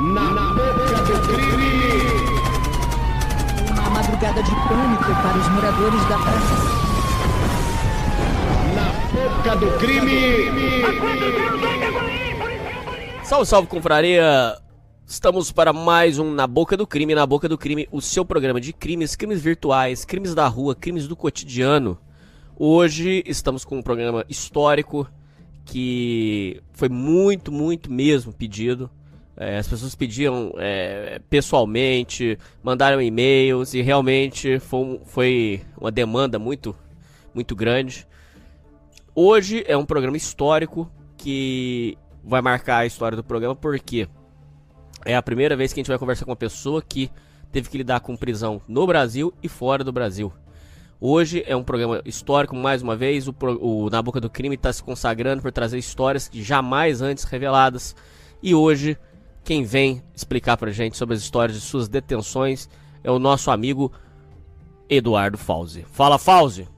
Na boca do crime. Uma madrugada de pânico para os moradores da praça. Na boca do crime. Salve, salve, confraria! Estamos para mais um Na Boca do Crime. Na Boca do Crime, o seu programa de crimes, crimes virtuais, crimes da rua, crimes do cotidiano. Hoje estamos com um programa histórico que foi muito, muito mesmo pedido. É, as pessoas pediam é, pessoalmente, mandaram e-mails e realmente foi, foi uma demanda muito, muito grande. Hoje é um programa histórico que vai marcar a história do programa porque é a primeira vez que a gente vai conversar com uma pessoa que teve que lidar com prisão no Brasil e fora do Brasil. Hoje é um programa histórico, mais uma vez. O, o Na Boca do Crime está se consagrando por trazer histórias jamais antes reveladas. E hoje, quem vem explicar pra gente sobre as histórias de suas detenções é o nosso amigo Eduardo Fauzi. Fala, Fauzi!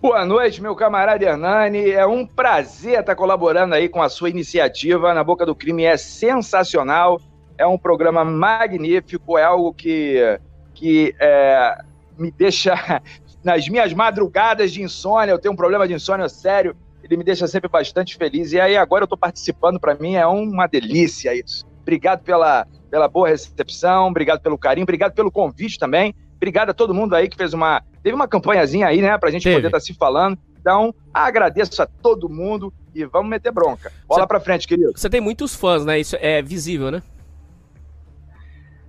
Boa noite, meu camarada Hernani. É um prazer estar colaborando aí com a sua iniciativa. Na Boca do Crime é sensacional, é um programa magnífico, é algo que, que é, me deixa nas minhas madrugadas de insônia. Eu tenho um problema de insônia sério, ele me deixa sempre bastante feliz. E aí, agora eu estou participando, para mim é uma delícia isso. Obrigado pela, pela boa recepção, obrigado pelo carinho, obrigado pelo convite também. Obrigado a todo mundo aí que fez uma. Teve uma campanhazinha aí, né, pra gente Teve. poder estar se falando. Então, agradeço a todo mundo e vamos meter bronca. Bola pra frente, querido. Você tem muitos fãs, né? Isso é visível, né?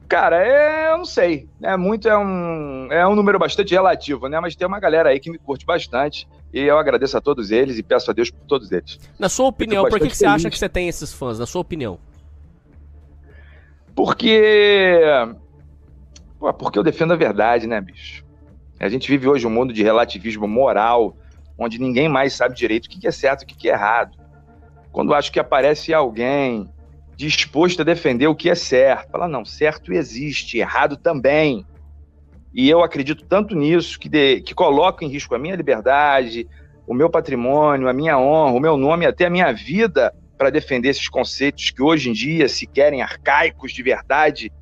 Cara, é, eu não sei. É muito, é um, é um número bastante relativo, né? Mas tem uma galera aí que me curte bastante. E eu agradeço a todos eles e peço a Deus por todos eles. Na sua opinião, por que, que você acha que você tem esses fãs? Na sua opinião? Porque. Pô, porque eu defendo a verdade, né, bicho? A gente vive hoje um mundo de relativismo moral, onde ninguém mais sabe direito o que é certo e o que que é errado. Quando acho que aparece alguém disposto a defender o que é certo, fala, não, certo existe, errado também. E eu acredito tanto nisso que, de, que coloco em risco a minha liberdade, o meu patrimônio, a minha honra, o meu nome, até a minha vida para defender esses conceitos que hoje em dia se querem arcaicos de verdade.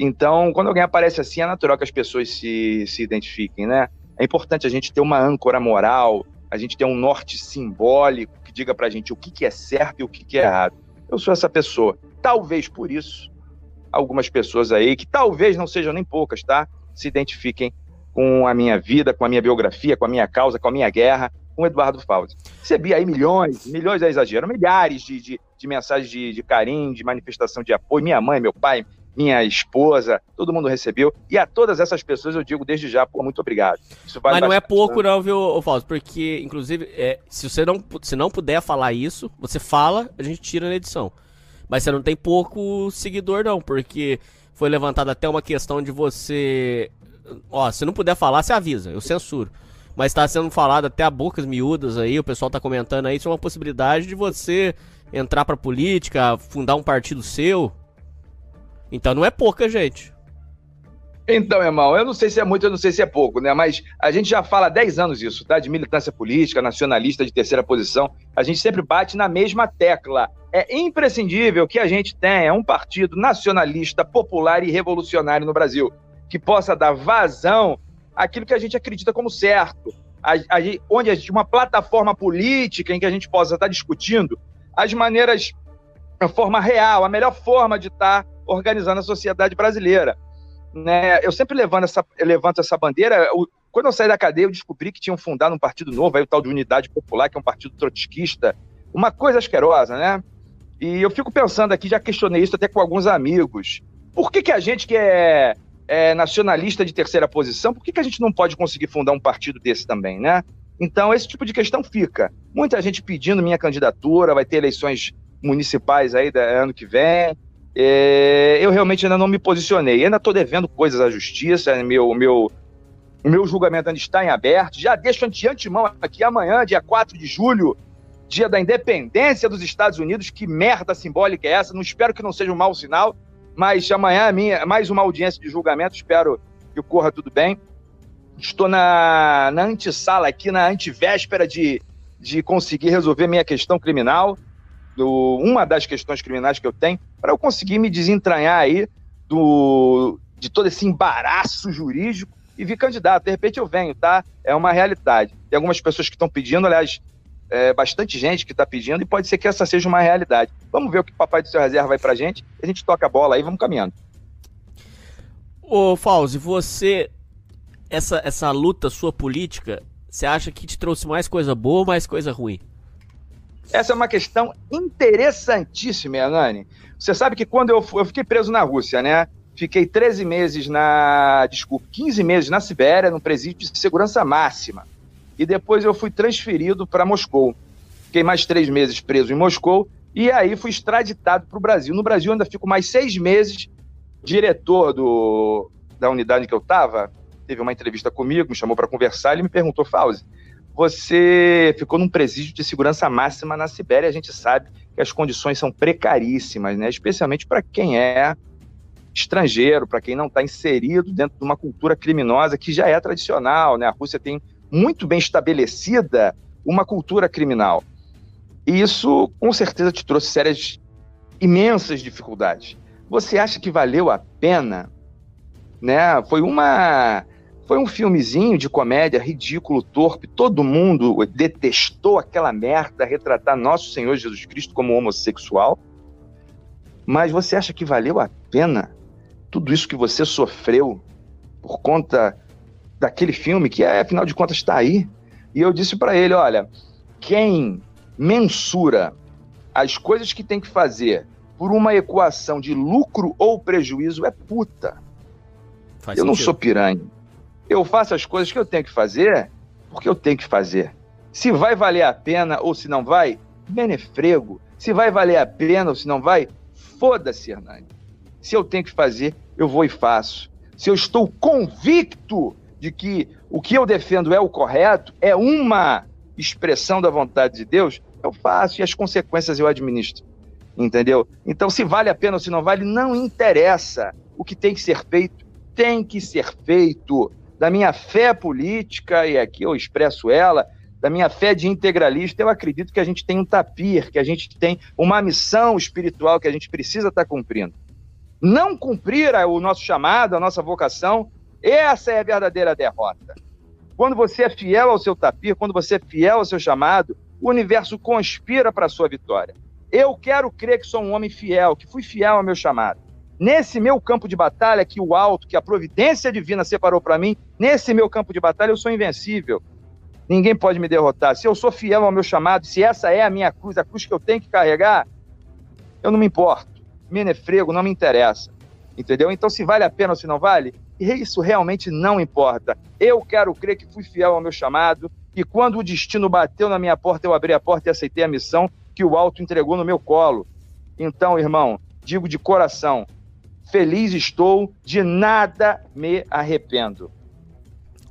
Então, quando alguém aparece assim, é natural que as pessoas se, se identifiquem, né? É importante a gente ter uma âncora moral, a gente ter um norte simbólico que diga pra gente o que, que é certo e o que, que é errado. Eu sou essa pessoa. Talvez por isso, algumas pessoas aí, que talvez não sejam nem poucas, tá? Se identifiquem com a minha vida, com a minha biografia, com a minha causa, com a minha guerra, com o Eduardo Fauzi. Recebi aí milhões, milhões é exagero, milhares de, de, de mensagens de, de carinho, de manifestação de apoio. Minha mãe, meu pai, minha esposa, todo mundo recebeu. E a todas essas pessoas eu digo desde já, pô, muito obrigado. Isso vale Mas não é pouco não, viu, Fausto? Porque, inclusive, é, se você não, se não puder falar isso, você fala, a gente tira na edição. Mas você não tem pouco seguidor não, porque foi levantada até uma questão de você... Ó, se não puder falar, você avisa, eu censuro. Mas tá sendo falado até a bocas miúdas aí, o pessoal tá comentando aí, isso é uma possibilidade de você entrar pra política, fundar um partido seu. Então não é pouca, gente. Então, irmão, eu não sei se é muito, eu não sei se é pouco, né? Mas a gente já fala há 10 anos isso, tá? De militância política, nacionalista de terceira posição. A gente sempre bate na mesma tecla. É imprescindível que a gente tenha um partido nacionalista, popular e revolucionário no Brasil, que possa dar vazão àquilo que a gente acredita como certo. A, a, onde a gente, uma plataforma política em que a gente possa estar discutindo as maneiras, a forma real, a melhor forma de estar organizando a sociedade brasileira né, eu sempre levanto essa, levanto essa bandeira. quando eu saí da cadeia, eu descobri que tinham fundado um partido novo, aí o tal de Unidade Popular, que é um partido trotskista. Uma coisa asquerosa, né? E eu fico pensando aqui, já questionei isso até com alguns amigos. Por que, que a gente que é, é nacionalista de terceira posição, por que, que a gente não pode conseguir fundar um partido desse também, né? Então, esse tipo de questão fica. Muita gente pedindo minha candidatura, vai ter eleições municipais aí da- ano que vem. É, eu realmente ainda não me posicionei. Ainda estou devendo coisas à justiça. Meu, meu, o meu julgamento ainda está em aberto. Já deixo de antemão aqui amanhã, dia 4 de julho, dia da independência dos Estados Unidos. Que merda simbólica é essa? Não espero que não seja um mau sinal, mas amanhã é minha, mais uma audiência de julgamento. Espero que corra tudo bem. Estou na, na antessala aqui, na antivéspera de, de conseguir resolver minha questão criminal. Do, uma das questões criminais que eu tenho, para eu conseguir me desentranhar aí do, de todo esse embaraço jurídico e vir candidato. De repente eu venho, tá? É uma realidade. Tem algumas pessoas que estão pedindo, aliás, é, bastante gente que está pedindo, e pode ser que essa seja uma realidade. Vamos ver o que o Papai do Seu Reserva vai pra gente, a gente toca a bola aí, vamos caminhando. Ô, Fauzi, você. Essa, essa luta sua política, você acha que te trouxe mais coisa boa ou mais coisa ruim? Essa é uma questão interessantíssima, Hernani. Você sabe que quando eu, eu fiquei preso na Rússia, né? Fiquei 13 meses na. Desculpa, 15 meses na Sibéria, no presídio de segurança máxima. E depois eu fui transferido para Moscou. Fiquei mais três meses preso em Moscou e aí fui extraditado para o Brasil. No Brasil ainda fico mais seis meses. Diretor do, da unidade que eu estava teve uma entrevista comigo, me chamou para conversar. Ele me perguntou, Fauzi, você ficou num presídio de segurança máxima na Sibéria. A gente sabe que as condições são precaríssimas, né? especialmente para quem é estrangeiro, para quem não está inserido dentro de uma cultura criminosa que já é tradicional. Né? A Rússia tem muito bem estabelecida uma cultura criminal. E isso, com certeza, te trouxe sérias, imensas dificuldades. Você acha que valeu a pena? Né? Foi uma foi um filmezinho de comédia ridículo, torpe. Todo mundo detestou aquela merda retratar nosso Senhor Jesus Cristo como homossexual. Mas você acha que valeu a pena tudo isso que você sofreu por conta daquele filme que, é, afinal de contas, está aí? E eu disse para ele: olha, quem mensura as coisas que tem que fazer por uma equação de lucro ou prejuízo é puta. Faz eu sentido. não sou piranha. Eu faço as coisas que eu tenho que fazer porque eu tenho que fazer. Se vai valer a pena ou se não vai, benefrego. Se vai valer a pena ou se não vai, foda-se, Hernani. Se eu tenho que fazer, eu vou e faço. Se eu estou convicto de que o que eu defendo é o correto, é uma expressão da vontade de Deus, eu faço e as consequências eu administro. Entendeu? Então, se vale a pena ou se não vale, não interessa. O que tem que ser feito, tem que ser feito. Da minha fé política, e aqui eu expresso ela, da minha fé de integralista, eu acredito que a gente tem um tapir, que a gente tem uma missão espiritual que a gente precisa estar cumprindo. Não cumprir o nosso chamado, a nossa vocação, essa é a verdadeira derrota. Quando você é fiel ao seu tapir, quando você é fiel ao seu chamado, o universo conspira para a sua vitória. Eu quero crer que sou um homem fiel, que fui fiel ao meu chamado. Nesse meu campo de batalha, que o alto, que a providência divina separou para mim, nesse meu campo de batalha eu sou invencível. Ninguém pode me derrotar. Se eu sou fiel ao meu chamado, se essa é a minha cruz, a cruz que eu tenho que carregar, eu não me importo. Menefrego não me interessa. Entendeu? Então, se vale a pena ou se não vale, isso realmente não importa. Eu quero crer que fui fiel ao meu chamado, e quando o destino bateu na minha porta, eu abri a porta e aceitei a missão que o alto entregou no meu colo. Então, irmão, digo de coração, feliz estou, de nada me arrependo.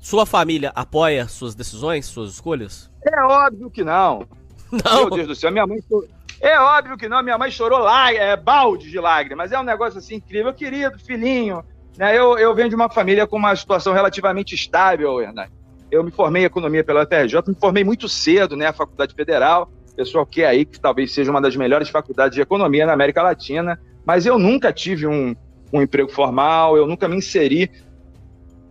Sua família apoia suas decisões, suas escolhas? É óbvio que não. Não. Meu Deus do céu, minha mãe é óbvio que não, minha mãe chorou lá, é, balde de lágrimas. É um negócio assim incrível. Querido, filhinho, né, eu, eu venho de uma família com uma situação relativamente estável, Hernani. Eu me formei em economia pela UFRJ, me formei muito cedo, né, a Faculdade Federal. Pessoal que é aí, que talvez seja uma das melhores faculdades de economia na América Latina. Mas eu nunca tive um, um emprego formal, eu nunca me inseri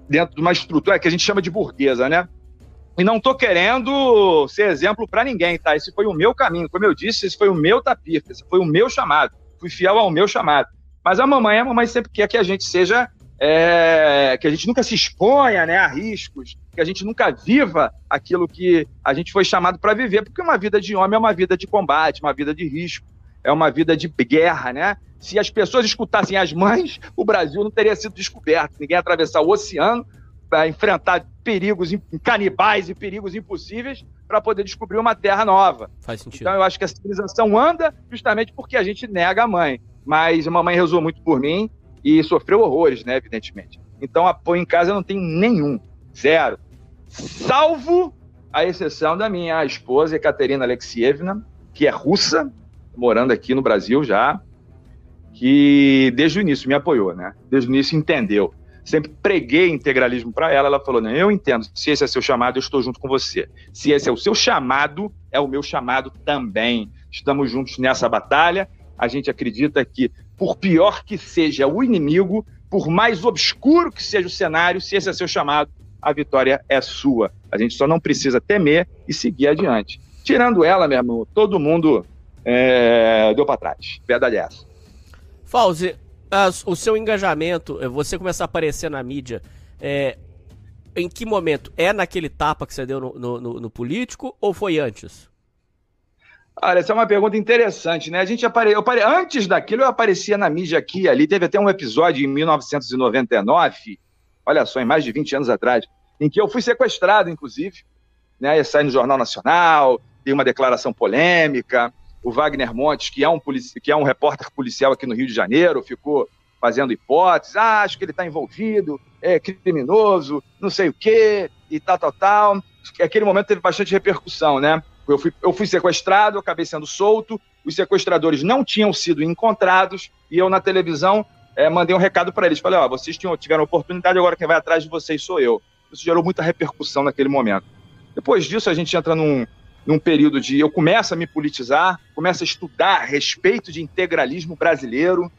dentro de uma estrutura que a gente chama de burguesa, né? E não estou querendo ser exemplo para ninguém, tá? Esse foi o meu caminho. Como eu disse, esse foi o meu tapife, esse foi o meu chamado. Fui fiel ao meu chamado. Mas a mamãe, a mamãe sempre quer que a gente seja. É, que a gente nunca se exponha né, a riscos, que a gente nunca viva aquilo que a gente foi chamado para viver, porque uma vida de homem é uma vida de combate, uma vida de risco, é uma vida de guerra, né? Se as pessoas escutassem as mães, o Brasil não teria sido descoberto. Ninguém ia atravessar o oceano para enfrentar perigos canibais e perigos impossíveis para poder descobrir uma terra nova. Faz sentido. Então eu acho que a civilização anda justamente porque a gente nega a mãe. Mas a mamãe rezou muito por mim e sofreu horrores, né, evidentemente. Então apoio em casa eu não tenho nenhum, zero. Salvo a exceção da minha esposa, Ekaterina Alexievna, que é russa, morando aqui no Brasil já, que desde o início me apoiou, né? Desde o início entendeu sempre preguei integralismo para ela. Ela falou: Não, eu entendo. Se esse é seu chamado, eu estou junto com você. Se esse é o seu chamado, é o meu chamado também. estamos juntos nessa batalha. A gente acredita que, por pior que seja o inimigo, por mais obscuro que seja o cenário, se esse é seu chamado, a vitória é sua. A gente só não precisa temer e seguir adiante. Tirando ela, meu irmão, todo mundo é, deu para trás. Verdade é essa. Fauzi, o seu engajamento, é, você começar a aparecer na mídia, é, em que momento? É naquele tapa que você deu no, no, no, político ou foi antes? Olha, essa é uma pergunta interessante, né? A gente apare... apare... Antes daquilo, eu aparecia na mídia aqui ali. Teve até um episódio em 1999, olha só, em mais de 20 anos atrás, em que eu fui sequestrado, inclusive. Né? Ia sair no Jornal Nacional, tem uma declaração polêmica. O Wagner Montes, que é um, que é um repórter policial aqui no Rio de Janeiro, ficou fazendo hipóteses. Ah, acho que ele está envolvido, é criminoso, não sei o quê, e tal, tal, tal. Aquele momento teve bastante repercussão, né? Eu fui, eu fui sequestrado, acabei sendo solto, os sequestradores não tinham sido encontrados, e eu na televisão é, mandei um recado para eles. Falei, ó, vocês tinham, tiveram oportunidade, agora quem vai atrás de vocês sou eu. Isso gerou muita repercussão naquele momento. Depois disso, a gente entra num, num período de. Eu começo a me politizar, começo a estudar a respeito de integralismo brasileiro,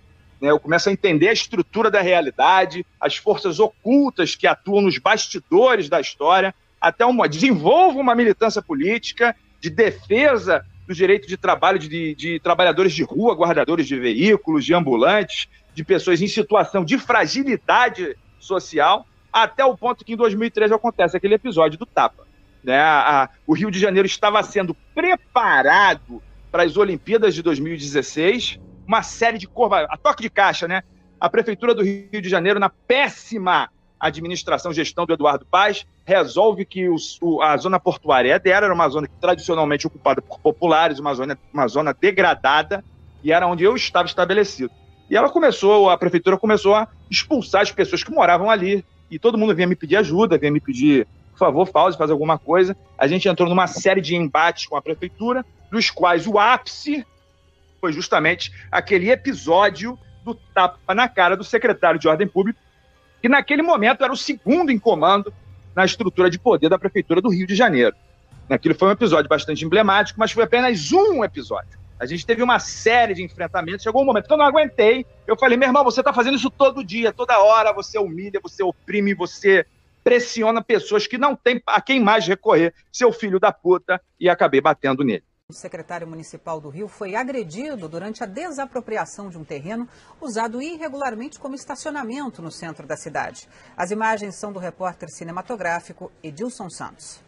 né, eu começo a entender a estrutura da realidade, as forças ocultas que atuam nos bastidores da história, até uma. desenvolvo uma militância política de defesa do direito de trabalho de, de, trabalhadores de rua, guardadores de veículos, de ambulantes, de pessoas em situação de fragilidade social, até o ponto que em 2013 acontece aquele episódio do Tapa. Né? A, a, o Rio de Janeiro estava sendo preparado para as Olimpíadas de 2016, uma série de curvas, a toque de caixa, né? A Prefeitura do Rio de Janeiro, na péssima administração, gestão do Eduardo Paz, resolve que o, a zona portuária dela, era uma zona tradicionalmente ocupada por populares, uma zona, uma zona degradada, e era onde eu estava estabelecido. E ela começou, a prefeitura começou a expulsar as pessoas que moravam ali, e todo mundo vinha me pedir ajuda, vinha me pedir, favor, pause, faz alguma coisa. A gente entrou numa série de embates com a prefeitura, dos quais o ápice foi justamente aquele episódio do tapa na cara do secretário de Ordem Pública, que naquele momento era o segundo em comando na estrutura de poder da Prefeitura do Rio de Janeiro. Aquilo foi um episódio bastante emblemático, mas foi apenas um episódio. A gente teve uma série de enfrentamentos. Chegou um momento que eu não aguentei. Eu falei, meu irmão, você está fazendo isso todo dia, toda hora. Você humilha, você oprime, você pressiona pessoas que não têm a quem mais recorrer, seu filho da puta, e acabei batendo nele. O secretário municipal do Rio foi agredido durante a desapropriação de um terreno usado irregularmente como estacionamento no centro da cidade. As imagens são do repórter cinematográfico Edilson Santos.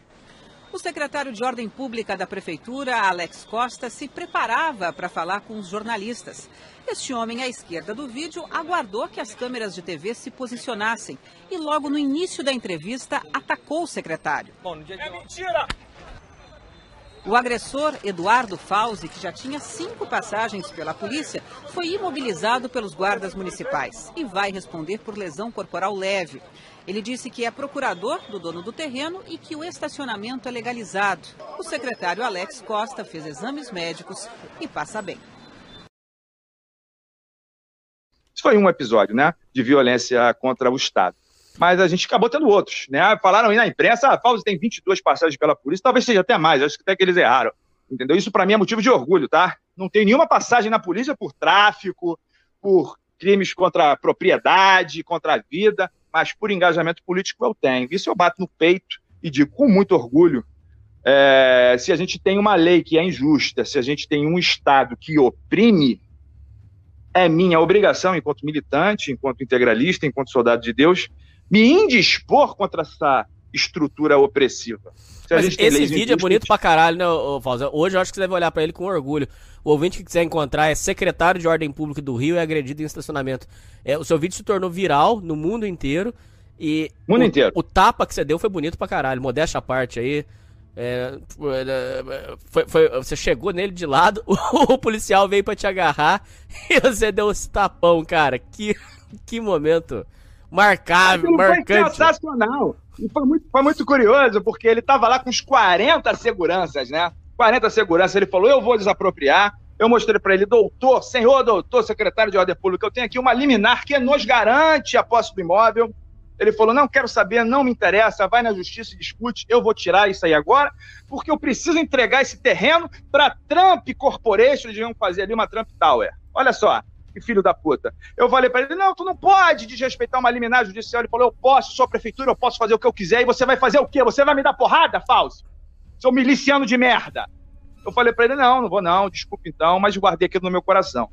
O secretário de Ordem Pública da Prefeitura, Alex Costa, se preparava para falar com os jornalistas. Este homem à esquerda do vídeo aguardou que as câmeras de TV se posicionassem e, logo no início da entrevista, atacou o secretário. É mentira! O agressor, Eduardo Fauzi, que já tinha cinco passagens pela polícia, foi imobilizado pelos guardas municipais e vai responder por lesão corporal leve. Ele disse que é procurador do dono do terreno e que o estacionamento é legalizado. O secretário Alex Costa fez exames médicos e passa bem. Isso foi um episódio, né, de violência contra o Estado mas a gente acabou tendo outros, né? Falaram aí na imprensa, ah, Fauzi tem 22 passagens pela polícia, talvez seja até mais, acho que até que eles erraram, entendeu? Isso para mim é motivo de orgulho, tá? Não tem nenhuma passagem na polícia por tráfico, por crimes contra a propriedade, contra a vida, mas por engajamento político eu tenho. Isso eu bato no peito e digo com muito orgulho, é, se a gente tem uma lei que é injusta, se a gente tem um Estado que oprime, é minha obrigação, enquanto militante, enquanto integralista, enquanto soldado de Deus, me indispor contra essa estrutura opressiva. esse vídeo é bonito pra caralho, né, Fausto? Hoje eu acho que você deve olhar para ele com orgulho. O ouvinte que quiser encontrar é secretário de Ordem Pública do Rio e é agredido em estacionamento. É, o seu vídeo se tornou viral no mundo inteiro. E mundo o, inteiro. O tapa que você deu foi bonito pra caralho. Modéstia à parte aí. É, foi, foi, você chegou nele de lado, o, o policial veio para te agarrar e você deu esse tapão, cara. Que, que momento marcável, Aquilo marcante. Foi sensacional. E foi muito, foi muito curioso, porque ele estava lá com uns 40 seguranças, né? 40 seguranças. Ele falou: Eu vou desapropriar. Eu mostrei para ele, doutor, senhor doutor, secretário de Ordem Pública, eu tenho aqui uma liminar que nos garante a posse do imóvel. Ele falou: não quero saber, não me interessa, vai na justiça e discute, eu vou tirar isso aí agora, porque eu preciso entregar esse terreno para Trump Corporation, eles vão fazer ali uma Trump Tower. Olha só, filho da puta. Eu falei para ele: não, tu não pode desrespeitar uma liminar judicial. Ele falou: eu posso, sou a prefeitura, eu posso fazer o que eu quiser, e você vai fazer o quê? Você vai me dar porrada, falso? Seu miliciano de merda. Eu falei para ele: não, não vou não, desculpa então, mas guardei aquilo no meu coração.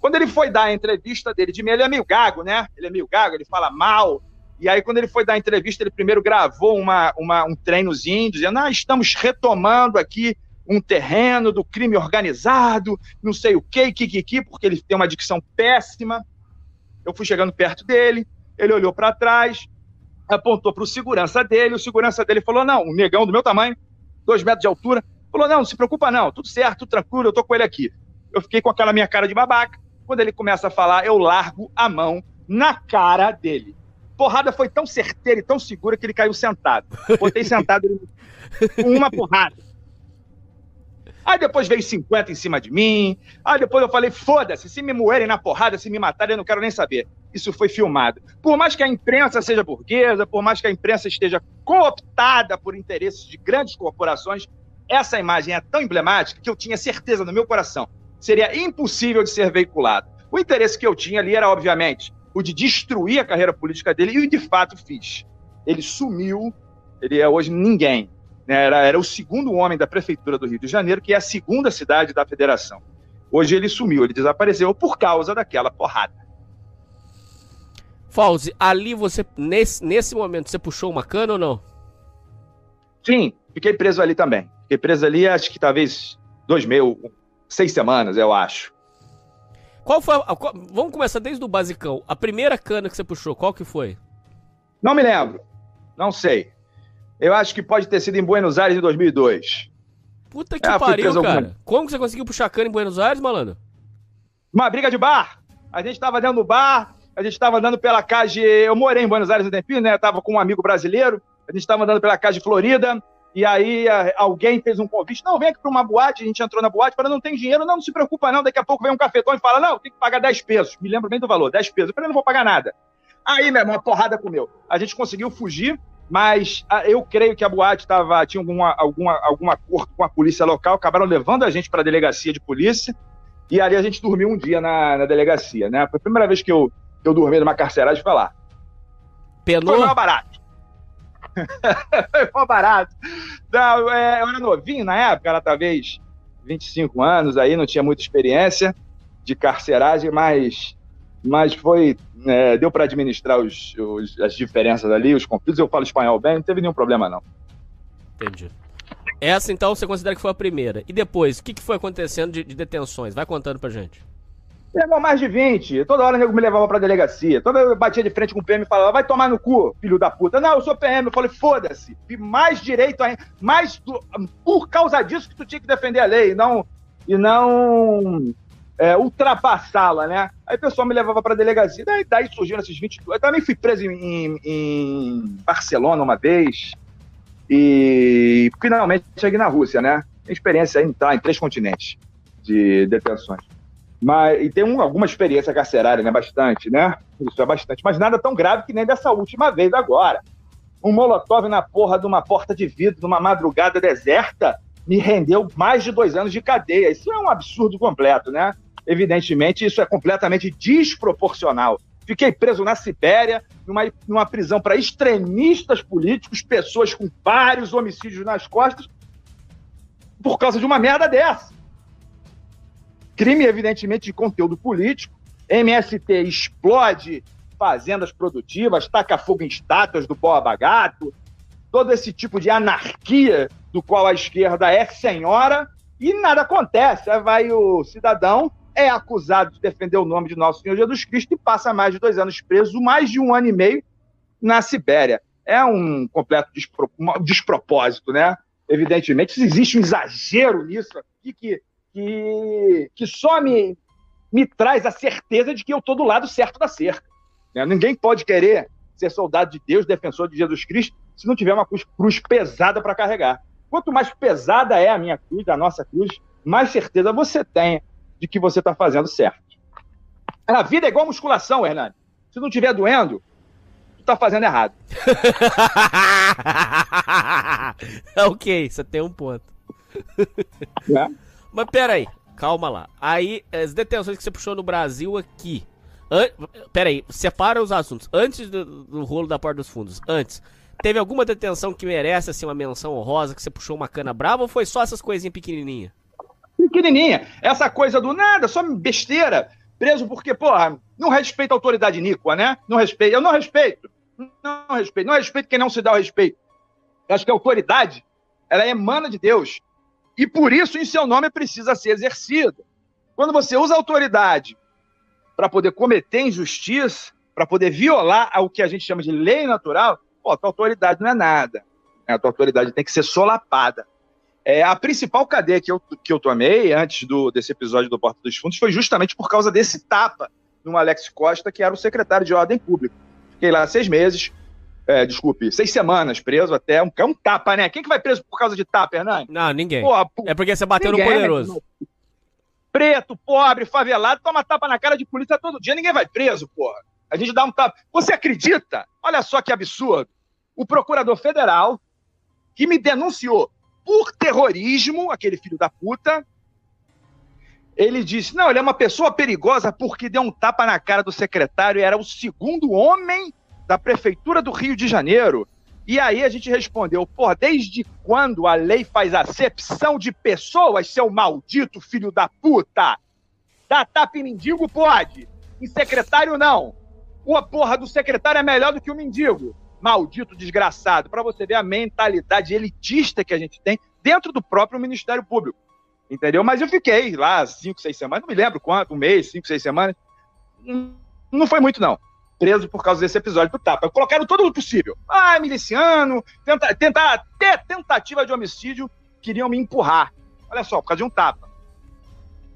Quando ele foi dar a entrevista dele de mim, ele é meio gago, né? Ele é meio gago, ele fala mal. E aí, quando ele foi dar a entrevista, ele primeiro gravou uma, uma, um treinozinho, dizendo: ah, estamos retomando aqui um terreno do crime organizado, não sei o que, que, porque ele tem uma dicção péssima. Eu fui chegando perto dele, ele olhou para trás, apontou para o segurança dele, o segurança dele falou: não, um negão do meu tamanho, dois metros de altura, falou: não, não se preocupa não, tudo certo, tudo tranquilo, eu tô com ele aqui. Eu fiquei com aquela minha cara de babaca, quando ele começa a falar, eu largo a mão na cara dele. Porrada foi tão certeira e tão segura que ele caiu sentado. Botei sentado com uma porrada. Aí depois veio 50 em cima de mim. Aí depois eu falei: foda-se, se me moerem na porrada, se me matarem, eu não quero nem saber. Isso foi filmado. Por mais que a imprensa seja burguesa, por mais que a imprensa esteja cooptada por interesses de grandes corporações, essa imagem é tão emblemática que eu tinha certeza no meu coração seria impossível de ser veiculado. O interesse que eu tinha ali era, obviamente, o de destruir a carreira política dele, e de fato fiz. Ele sumiu, ele é hoje ninguém. Né? Era, era o segundo homem da prefeitura do Rio de Janeiro, que é a segunda cidade da federação. Hoje ele sumiu, ele desapareceu por causa daquela porrada. Fauzi, ali você, nesse, nesse momento, você puxou uma cana ou não? Sim, fiquei preso ali também. Fiquei preso ali, acho que talvez dois meses, seis semanas, eu acho. Qual foi. A, qual, vamos começar desde o basicão. A primeira cana que você puxou, qual que foi? Não me lembro. Não sei. Eu acho que pode ter sido em Buenos Aires em 2002. Puta que é, pariu, cara. Alguma... Como que você conseguiu puxar cana em Buenos Aires, malandro? Uma briga de bar. A gente tava dentro do bar, a gente tava andando pela casa. Eu morei em Buenos Aires um tempinho, né? Eu tava com um amigo brasileiro. A gente tava andando pela casa de Florida. E aí alguém fez um convite, não, vem aqui para uma boate, a gente entrou na boate, para não tem dinheiro, não, não se preocupa não, daqui a pouco vem um cafetão e fala, não, tem que pagar 10 pesos, me lembro bem do valor, 10 pesos, eu falei, não vou pagar nada. Aí, meu irmão, uma porrada comeu. A gente conseguiu fugir, mas ah, eu creio que a boate tava, tinha alguma, alguma, algum acordo com a polícia local, acabaram levando a gente para a delegacia de polícia, e ali a gente dormiu um dia na, na delegacia, né? Foi a primeira vez que eu, eu dormi numa carceragem, foi lá. Penou? Foi mais barato. Foi barato. Não, é, eu era novinho na época, era talvez 25 anos, aí não tinha muita experiência de carceragem, mas, mas foi. É, deu para administrar os, os, as diferenças ali, os conflitos. Eu falo espanhol bem, não teve nenhum problema, não. Entendi. Essa, então, você considera que foi a primeira. E depois, o que, que foi acontecendo de, de detenções? Vai contando pra gente. Levou mais de 20. Toda hora o nego me levava pra delegacia. Toda vez eu batia de frente com o PM e falava, vai tomar no cu, filho da puta. Não, eu sou PM. Eu falei, foda-se. Vi mais direito ainda. Mais do... por causa disso que tu tinha que defender a lei e não, e não é, ultrapassá-la, né? Aí o pessoal me levava pra delegacia. Daí, daí surgiram esses 22. Eu também fui preso em, em Barcelona uma vez. E finalmente cheguei na Rússia, né? Tem experiência em, tá, em três continentes de detenções. Mas, e tem um, alguma experiência carcerária, né? Bastante, né? Isso é bastante. Mas nada tão grave que nem dessa última vez agora. Um molotov na porra de uma porta de vidro, numa madrugada deserta, me rendeu mais de dois anos de cadeia. Isso é um absurdo completo, né? Evidentemente, isso é completamente desproporcional. Fiquei preso na Sibéria, numa, numa prisão para extremistas políticos, pessoas com vários homicídios nas costas, por causa de uma merda dessa. Crime, evidentemente, de conteúdo político. MST explode fazendas produtivas, taca fogo em estátuas do Boa Gato, todo esse tipo de anarquia do qual a esquerda é senhora e nada acontece. Aí vai o cidadão, é acusado de defender o nome de Nosso Senhor Jesus Cristo e passa mais de dois anos preso, mais de um ano e meio na Sibéria. É um completo despro... despropósito, né? Evidentemente, existe um exagero nisso aqui que que, que só me, me traz a certeza de que eu estou do lado certo da cerca. Né? Ninguém pode querer ser soldado de Deus, defensor de Jesus Cristo, se não tiver uma cruz, cruz pesada para carregar. Quanto mais pesada é a minha cruz, a nossa cruz, mais certeza você tem de que você está fazendo certo. A vida é igual musculação, Hernani. Se não estiver doendo, tá fazendo errado. ok, você tem um ponto. É. Mas peraí, calma lá. Aí, as detenções que você puxou no Brasil aqui. An... Peraí, separa os assuntos. Antes do, do rolo da porta dos fundos, antes. Teve alguma detenção que merece assim uma menção honrosa, que você puxou uma cana brava ou foi só essas coisinhas pequenininhas? Pequenininha. Essa coisa do nada, só besteira. Preso porque, porra, não respeita a autoridade iníqua, né? Não respeita. Eu não respeito. Não respeito. Não respeito quem não se dá o respeito. Eu acho que a autoridade, ela emana de Deus. E por isso, em seu nome, precisa ser exercida. Quando você usa a autoridade para poder cometer injustiça, para poder violar o que a gente chama de lei natural, pô, a tua autoridade não é nada. A tua autoridade tem que ser solapada. É, a principal cadeia que eu, que eu tomei antes do, desse episódio do Porta dos Fundos foi justamente por causa desse tapa no Alex Costa, que era o secretário de Ordem Pública. Fiquei lá seis meses, é, desculpe, seis semanas preso até. Um, é um tapa, né? Quem que vai preso por causa de tapa, Hernani? Não, ninguém. Porra, É porque você bateu no Ninguém, poderoso. preto, pobre, favelado, toma tapa na cara de polícia todo dia, ninguém vai preso, porra. A gente dá um tapa. Você acredita? Olha só que absurdo. O procurador federal, que me denunciou por terrorismo, aquele filho da puta, ele disse: não, ele é uma pessoa perigosa porque deu um tapa na cara do secretário e era o segundo homem da prefeitura do Rio de Janeiro. E aí a gente respondeu: porra, desde quando a lei faz acepção de pessoas, seu maldito filho da puta? Dar tapa em mendigo pode, em secretário não. O porra do secretário é melhor do que o mendigo. Maldito desgraçado, para você ver a mentalidade elitista que a gente tem dentro do próprio Ministério Público. Entendeu? Mas eu fiquei lá cinco, seis semanas, não me lembro quanto, um mês, cinco, seis semanas. Hum, Não foi muito, não. Preso por causa desse episódio do tapa. Colocaram todo o possível. Ah, miliciano, tenta, tentar, até tentativa de homicídio, queriam me empurrar. Olha só, por causa de um tapa.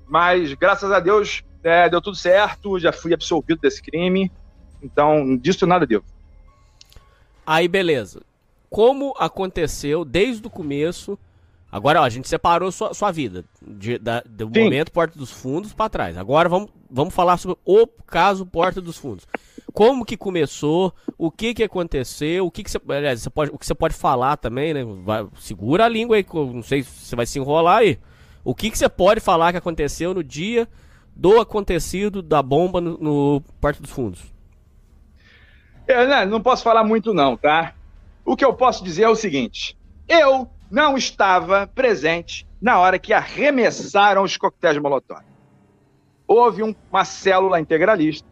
Mas, graças a Deus, é, deu tudo certo, já fui absolvido desse crime. Então, disso nada deu. Aí, beleza. Como aconteceu desde o começo. Agora, ó, a gente separou sua, sua vida. de- da- do Sim. momento Porta dos Fundos pra trás. Agora vamos, vamos falar sobre o caso Porta dos Fundos. Como que começou, o que que aconteceu, o que que você, aliás, você pode, o que você pode falar também, né? Vai- segura a língua aí, não sei se você vai se enrolar aí. O que que você pode falar que aconteceu no dia do acontecido da bomba no, no Porta dos Fundos? Eu né, não posso falar muito, não, tá? O que eu posso dizer é o seguinte: eu não estava presente na hora que arremessaram os coquetéis Molotov. Houve um- uma célula integralista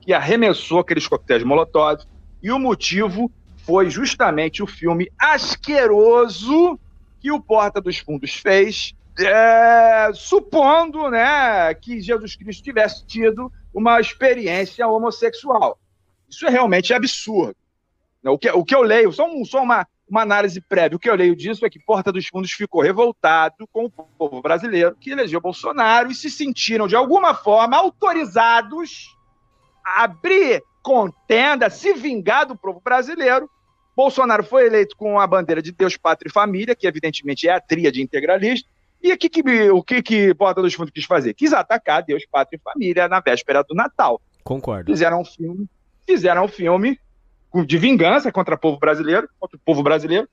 que arremessou aqueles coquetéis Molotov e o motivo foi justamente o filme asqueroso que o Porta dos Fundos fez, é, supondo né, que Jesus Cristo tivesse tido uma experiência homossexual. Isso é realmente absurdo. O que, o que eu leio, só, um- só uma, uma análise prévia, o que eu leio disso é que Porta dos Fundos ficou revoltado com o povo brasileiro que elegeu Bolsonaro e se sentiram, de alguma forma, autorizados a abrir contenda, se vingar do povo brasileiro. Bolsonaro foi eleito com a bandeira de Deus, Pátria e Família, que evidentemente é a tríade integralista. E aqui que, o que, que Porta dos Fundos quis fazer? Quis atacar Deus, Pátria e Família na véspera do Natal Concordo. fizeram um filme, fizeram um filme de vingança contra o povo brasileiro, contra o povo brasileiro,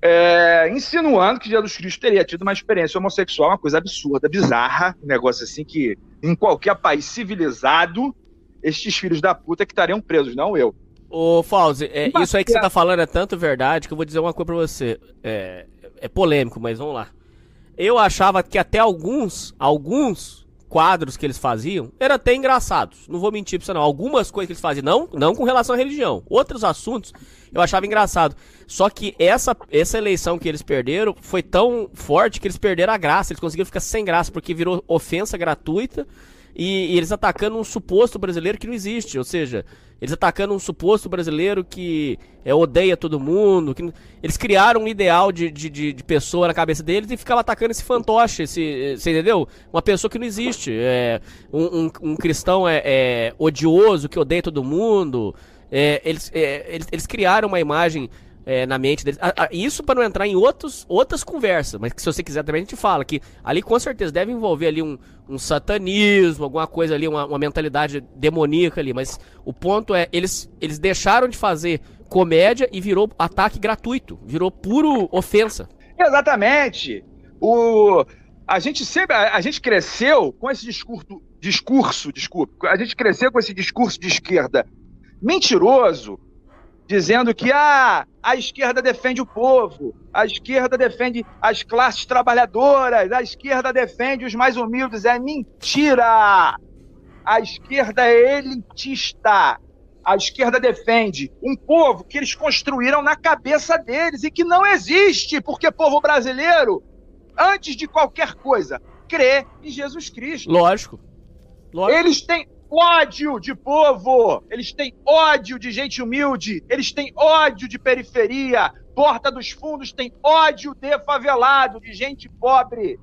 é, insinuando que Jesus Cristo teria tido uma experiência homossexual, uma coisa absurda, bizarra, um negócio assim que em qualquer país civilizado, estes filhos da puta que estariam presos, não eu. Ô, Fauzi, é, isso aí que você tá falando é tanto verdade que eu vou dizer uma coisa pra você. É, é polêmico, mas vamos lá. Eu achava que até alguns, alguns quadros que eles faziam eram até engraçados. Não vou mentir pra você não. Algumas coisas que eles faziam, não, não com relação à religião. Outros assuntos eu achava engraçado. Só que essa, essa eleição que eles perderam foi tão forte que eles perderam a graça. Eles conseguiram ficar sem graça porque virou ofensa gratuita. E, e eles atacando um suposto brasileiro que não existe, ou seja, eles atacando um suposto brasileiro que é, odeia todo mundo. Que, eles criaram um ideal de, de, de, de pessoa na cabeça deles e ficavam atacando esse fantoche, esse, você entendeu? Uma pessoa que não existe. É, um, um, um cristão é, é odioso, que odeia todo mundo. É, eles, é, eles, eles criaram uma imagem é, na mente deles. A, a, isso para não entrar em outros, outras conversas, mas que se você quiser também a gente fala que ali com certeza deve envolver ali um, um satanismo, alguma coisa ali, uma, uma, mentalidade demoníaca ali. Mas o ponto é, eles, eles deixaram de fazer comédia e virou ataque gratuito, virou puro ofensa. Exatamente. O, a gente sempre, a, a gente cresceu com esse discurso, discurso, desculpa, a gente cresceu com esse discurso de esquerda mentiroso, dizendo que ah, a esquerda defende o povo, a esquerda defende as classes trabalhadoras, a esquerda defende os mais humildes. É mentira! A esquerda é elitista. A esquerda defende um povo que eles construíram na cabeça deles e que não existe, porque povo brasileiro, antes de qualquer coisa, crê em Jesus Cristo. Lógico. Lógico. Eles têm ódio de povo, eles têm ódio de gente humilde, eles têm ódio de periferia. Porta dos Fundos tem ódio de favelado, de gente pobre.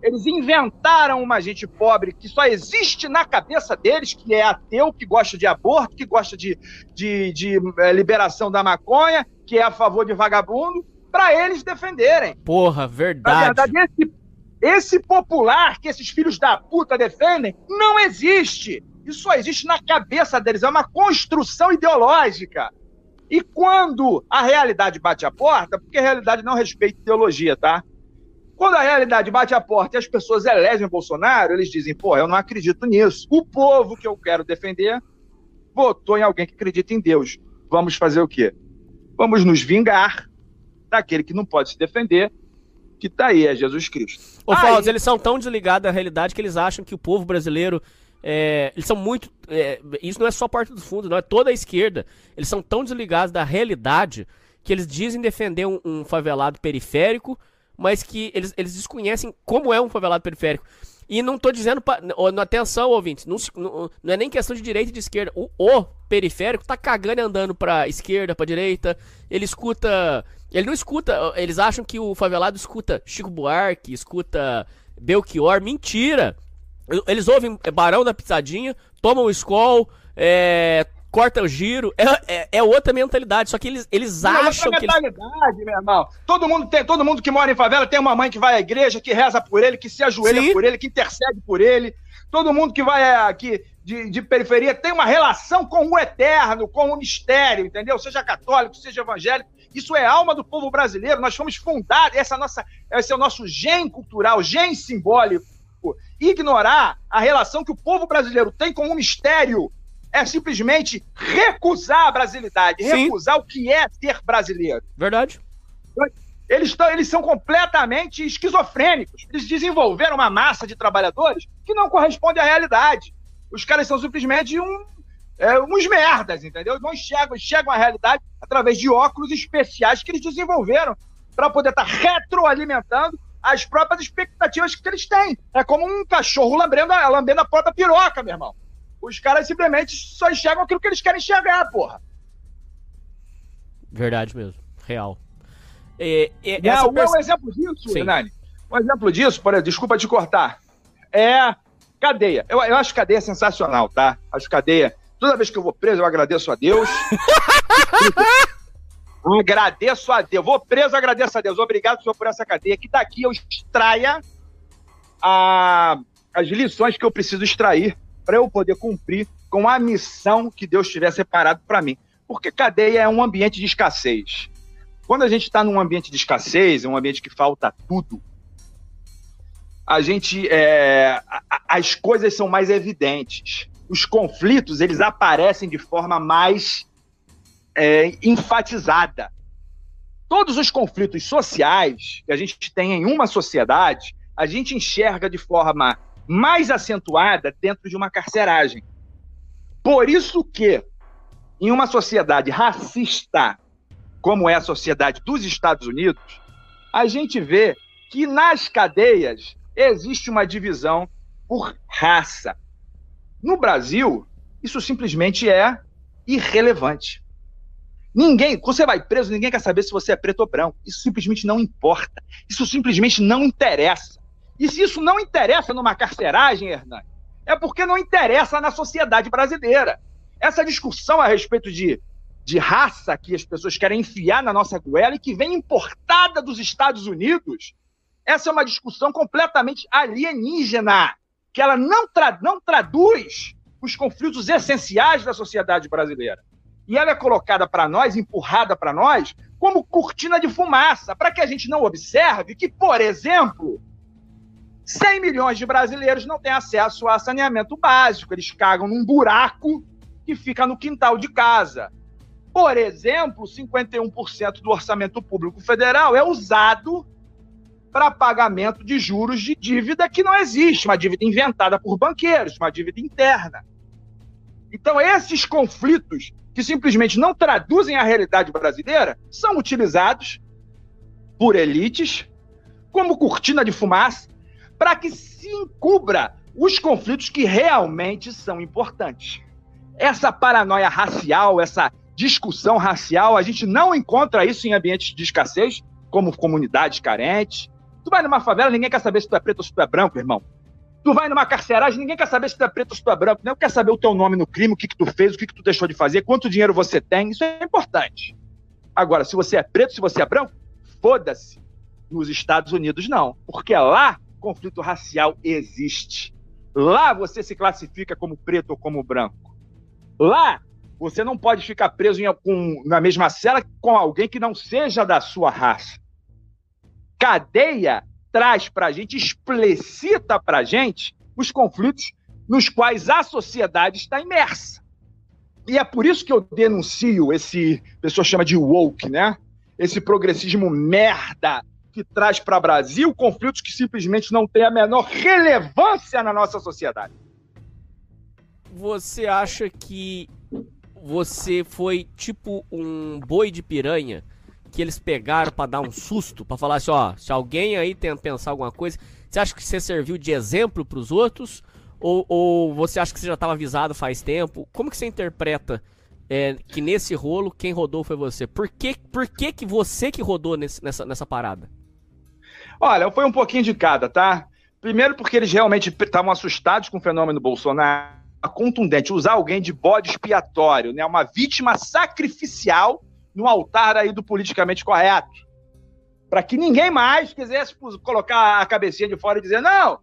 Eles inventaram uma gente pobre que só existe na cabeça deles, que é ateu, que gosta de aborto, que gosta de, de, de é, liberação da maconha, que é a favor de vagabundo, para eles defenderem. Porra, verdade. Na verdade, esse, esse popular que esses filhos da puta defendem não existe. Isso só existe na cabeça deles, é uma construção ideológica. E quando a realidade bate a porta, porque a realidade não respeita ideologia, tá? Quando a realidade bate a porta e as pessoas elegem Bolsonaro, eles dizem, pô, eu não acredito nisso. O povo que eu quero defender votou em alguém que acredita em Deus. Vamos fazer o quê? Vamos nos vingar daquele que não pode se defender, que tá aí, é Jesus Cristo. Ô, Fausto, eles são tão desligados da realidade que eles acham que o povo brasileiro é, eles são muito. É, isso não é só a porta dos fundos, não é toda a esquerda. Eles são tão desligados da realidade que eles dizem defender um, um favelado periférico, mas que eles, eles desconhecem como é um favelado periférico. E não tô dizendo. Pra, atenção, ouvintes. Não, não, não, é nem questão de direita e de esquerda. O, o, periférico tá cagando e andando pra esquerda, pra direita. Ele escuta. Ele não escuta. Eles acham que o favelado escuta Chico Buarque, escuta Belchior. Mentira! Eles ouvem Barão da Pisadinha, tomam o Skol, é, corta o giro. É, é, é, outra mentalidade, só que eles, eles é acham que. mentalidade, eles... meu irmão. Todo mundo, tem, todo mundo que mora em favela tem uma mãe que vai à igreja, que reza por ele, que se ajoelha Sim. por ele, que intercede por ele. Todo mundo que vai aqui de, de, periferia tem uma relação com o eterno, com o mistério, entendeu? Seja católico, seja evangélico. Isso é alma do povo brasileiro. Nós fomos fundados, essa é nossa, esse é o nosso gen cultural, gen simbólico ignorar a relação que o povo brasileiro tem com o mistério é simplesmente recusar a brasilidade, Sim. recusar o que é ser brasileiro. Verdade. Eles, tão, eles são completamente esquizofrênicos. Eles desenvolveram uma massa de trabalhadores que não corresponde à realidade. Os caras são simplesmente um, é, uns merdas, entendeu? Não enxergam, enxergam a realidade através de óculos especiais que eles desenvolveram para poder estar tá retroalimentando as próprias expectativas que eles têm. É como um cachorro lambendo, lambendo a própria piroca, meu irmão. Os caras simplesmente só enxergam aquilo que eles querem enxergar, porra. Verdade mesmo. Real. E, e, Não, pers... Um exemplo disso, Hernani, um exemplo disso, por, desculpa te cortar, é cadeia. Eu, eu acho cadeia sensacional, tá? Acho cadeia. Toda vez que eu vou preso, eu agradeço a Deus. Agradeço a Deus. Vou preso, agradeço a Deus. Obrigado, senhor, por essa cadeia. Que daqui eu extraia a, as lições que eu preciso extrair para eu poder cumprir com a missão que Deus tiver separado para mim. Porque cadeia é um ambiente de escassez. Quando a gente está num ambiente de escassez, um ambiente que falta tudo, a gente é, as coisas são mais evidentes. Os conflitos eles aparecem de forma mais é, enfatizada. Todos os conflitos sociais que a gente tem em uma sociedade, a gente enxerga de forma mais acentuada dentro de uma carceragem. Por isso que, em uma sociedade racista, como é a sociedade dos Estados Unidos, a gente vê que nas cadeias existe uma divisão por raça. No Brasil, isso simplesmente é irrelevante. Ninguém, quando você vai preso, ninguém quer saber se você é preto ou branco. Isso simplesmente não importa. Isso simplesmente não interessa. E se isso não interessa numa carceragem, Hernani, é porque não interessa na sociedade brasileira. Essa discussão a respeito de, de raça que as pessoas querem enfiar na nossa goela e que vem importada dos Estados Unidos, essa é uma discussão completamente alienígena, que ela não, tra não traduz os conflitos essenciais da sociedade brasileira. E ela é colocada para nós, empurrada para nós, como cortina de fumaça, para que a gente não observe que, por exemplo, 100 milhões de brasileiros não têm acesso a saneamento básico, eles cagam num buraco que fica no quintal de casa. Por exemplo, 51% do orçamento público federal é usado para pagamento de juros de dívida que não existe, uma dívida inventada por banqueiros, uma dívida interna. Então, esses conflitos que simplesmente não traduzem a realidade brasileira são utilizados por elites como cortina de fumaça para que se encubra os conflitos que realmente são importantes. Essa paranoia racial, essa discussão racial, a gente não encontra isso em ambientes de escassez, como comunidades carentes. Tu vai numa favela, ninguém quer saber se tu é preto ou se tu é branco, irmão. Tu vai numa carceragem, ninguém quer saber se tu é preto ou se tu é branco. Não quer saber o teu nome no crime, o que, que tu fez, o que, que tu deixou de fazer, quanto dinheiro você tem. Isso é importante. Agora, se você é preto, se você é branco, foda-se. Nos Estados Unidos, não. Porque lá, conflito racial existe. Lá você se classifica como preto ou como branco. Lá, você não pode ficar preso em, com, na mesma cela com alguém que não seja da sua raça. Cadeia traz para a gente, explicita para a gente os conflitos nos quais a sociedade está imersa. E é por isso que eu denuncio esse, a pessoa chama de woke, né? Esse progressismo merda que traz para o Brasil conflitos que simplesmente não têm a menor relevância na nossa sociedade. Você acha que você foi tipo um boi de piranha que eles pegaram para dar um susto, para falar assim, ó, se alguém aí tem pensar alguma coisa, você acha que você serviu de exemplo para os outros? Ou, ou, você acha que você já estava avisado faz tempo? Como que você interpreta é, que nesse rolo quem rodou foi você? Por que, por que, que você que rodou nesse, nessa, nessa parada? Olha, foi um pouquinho de cada, tá? Primeiro porque eles realmente estavam assustados com o fenômeno Bolsonaro, contundente, usar alguém de bode expiatório, né? Uma vítima sacrificial no altar aí do politicamente correto. Para que ninguém mais quisesse colocar a cabecinha de fora e dizer: não,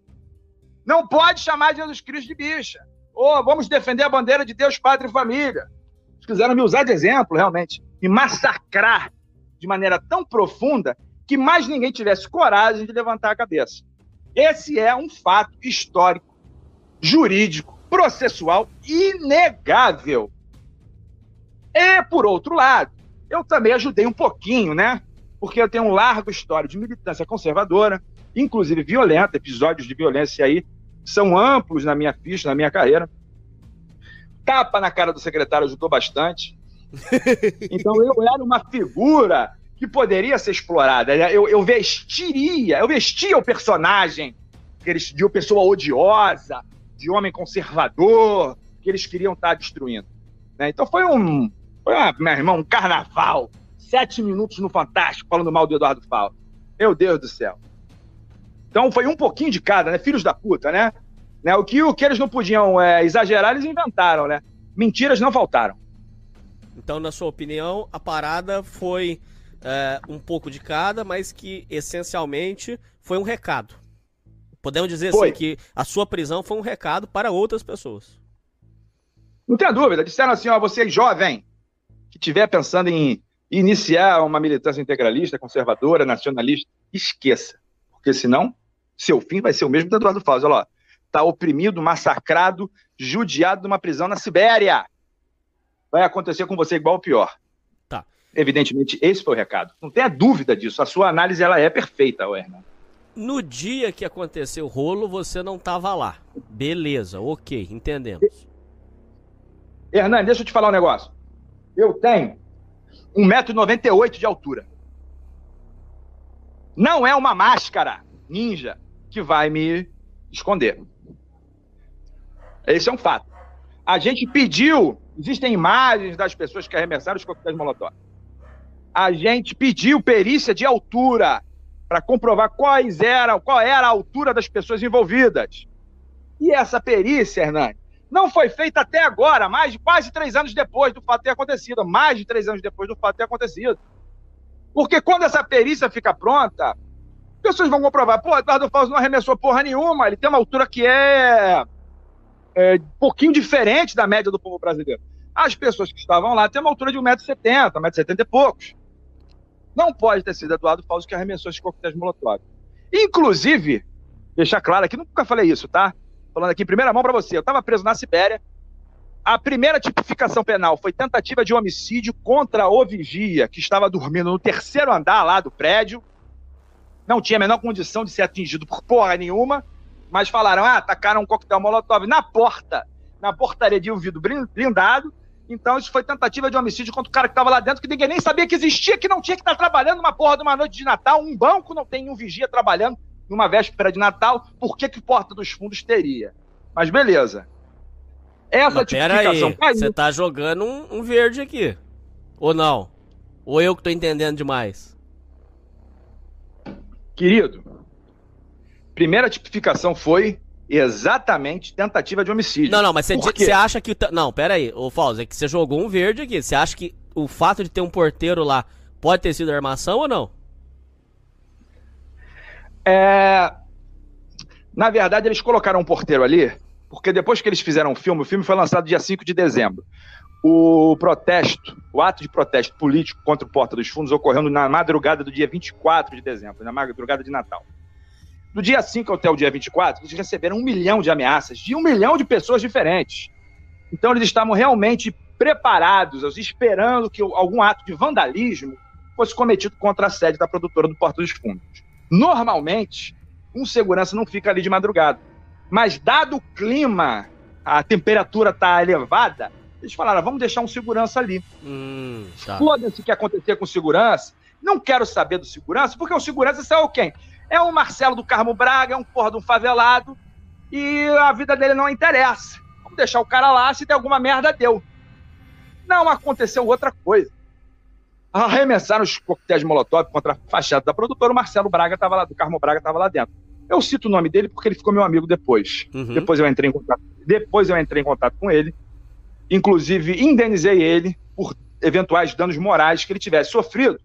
não pode chamar Jesus Cristo de bicha. Ou vamos defender a bandeira de Deus, Pátria e Família. Eles quiseram me usar de exemplo, realmente, e massacrar de maneira tão profunda que mais ninguém tivesse coragem de levantar a cabeça. Esse é um fato histórico, jurídico, processual inegável. E, por outro lado, eu também ajudei um pouquinho, né? Porque eu tenho um largo histórico de militância conservadora, inclusive violenta, episódios de violência aí são amplos na minha ficha, na minha carreira. Tapa na cara do secretário ajudou bastante. Então eu era uma figura que poderia ser explorada. Eu, eu vestiria, eu vestia o personagem de uma pessoa odiosa, de homem conservador, que eles queriam estar destruindo. Né? Então foi um, foi, uma, meu irmão, um carnaval. Sete minutos no Fantástico falando mal do Eduardo Fausto. Meu Deus do céu. Então foi um pouquinho de cada, né? Filhos da puta, né? né? O, que, o que eles não podiam é, exagerar, eles inventaram, né? Mentiras não faltaram. Então, na sua opinião, a parada foi é, um pouco de cada, mas que essencialmente foi um recado. Podemos dizer assim, que a sua prisão foi um recado para outras pessoas. Não tenha dúvida. Disseram assim: ó, você é jovem, que estiver pensando em iniciar uma militância integralista, conservadora, nacionalista, esqueça. Porque senão, seu fim vai ser o mesmo do Eduardo Fausto. Olha lá, está oprimido, massacrado, judiado numa prisão na Sibéria. Vai acontecer com você igual ou pior. Tá. Evidentemente, esse foi o recado. Não tenha dúvida disso. A sua análise ela é perfeita, Werner. No dia que aconteceu o rolo, você não estava lá. Beleza, ok, entendemos. Hernani, deixa eu te falar um negócio. Eu tenho 1,98m de altura. Não é uma máscara ninja que vai me esconder. Esse é um fato. A gente pediu, existem imagens das pessoas que arremessaram os coquetéis Molotov. A gente pediu perícia de altura para comprovar quais eram, qual era a altura das pessoas envolvidas. E essa perícia, Hernani, não foi feita até agora, mais de quase três anos depois do fato ter acontecido, mais de três anos depois do fato ter acontecido. Porque quando essa perícia fica pronta, pessoas vão comprovar, pô, Eduardo Fausto não arremessou porra nenhuma, ele tem uma altura que é, é um pouquinho diferente da média do povo brasileiro. As pessoas que estavam lá têm uma altura de 1,70m, 1,70m e poucos. Não pode ter sido Eduardo Fausto que arremessou esses coquetéis molotov. Inclusive, deixar claro aqui, nunca falei isso, tá? Falando aqui em primeira mão para você, eu estava preso na Sibéria, a primeira tipificação penal foi tentativa de homicídio contra o vigia, que estava dormindo no terceiro andar lá do prédio. Não tinha a menor condição de ser atingido por porra nenhuma, mas falaram: ah, atacaram um coquetel molotov na porta, na portaria de um vidro blindado. Então, isso foi tentativa de homicídio contra o cara que estava lá dentro, que ninguém nem sabia que existia, que não tinha que estar trabalhando numa porra de uma noite de Natal. Um banco não tem um vigia trabalhando numa véspera de Natal. Por que, que Porta dos Fundos teria? Mas beleza. Essa Mas tipificação aí, caiu. Você tá jogando um, um, verde aqui. Ou não? Ou eu que tô entendendo demais? Querido, primeira tipificação foi exatamente tentativa de homicídio. Não, não, mas você acha que. Não, pera aí, ô Fausto, é que você jogou um verde aqui. Você acha que o fato de ter um porteiro lá pode ter sido armação ou não? É... Na verdade, eles colocaram um porteiro ali porque depois que eles fizeram o filme, o filme foi lançado dia 5 de dezembro. O protesto, o ato de protesto político contra o Porta dos Fundos ocorreu na madrugada do dia 24 de dezembro, na madrugada de Natal. Do dia 5 até o dia 24, eles receberam um milhão de ameaças de um milhão de pessoas diferentes. Então eles estavam realmente preparados, esperando que algum ato de vandalismo fosse cometido contra a sede da produtora do Porta dos Fundos. Normalmente, um segurança não fica ali de madrugada mas dado o clima, a temperatura tá elevada, eles falaram, vamos deixar um segurança ali. Hum, tá. Foda-se o que acontecer com segurança. Não quero saber do segurança, porque o segurança é o quem? É o Marcelo do Carmo Braga, é um porra de um favelado, e a vida dele não interessa. Vamos deixar o cara lá, se der alguma merda, deu. Não aconteceu outra coisa. Arremessaram os coquetéis de molotov contra a fachada da produtora, o Marcelo Braga estava lá, do Carmo Braga estava lá dentro. Eu cito o nome dele porque ele ficou meu amigo depois. Uhum. Depois eu entrei em contato. Depois eu entrei em contato com ele. Inclusive, indenizei ele por eventuais danos morais que ele tivesse sofrido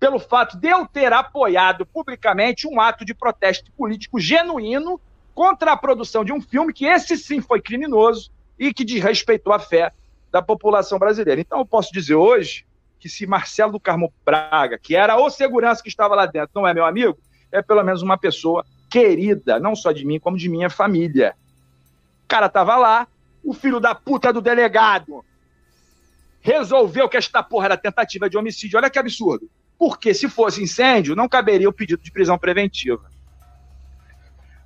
pelo fato de eu ter apoiado publicamente um ato de protesto político genuíno contra a produção de um filme que esse sim foi criminoso e que desrespeitou a fé da população brasileira. Então eu posso dizer hoje que se Marcelo do Carmo Braga, que era o segurança que estava lá dentro, não é meu amigo, é pelo menos uma pessoa querida, não só de mim, como de minha família. O cara tava lá, o filho da puta do delegado resolveu que esta porra era tentativa de homicídio. Olha que absurdo. Porque se fosse incêndio, não caberia o pedido de prisão preventiva.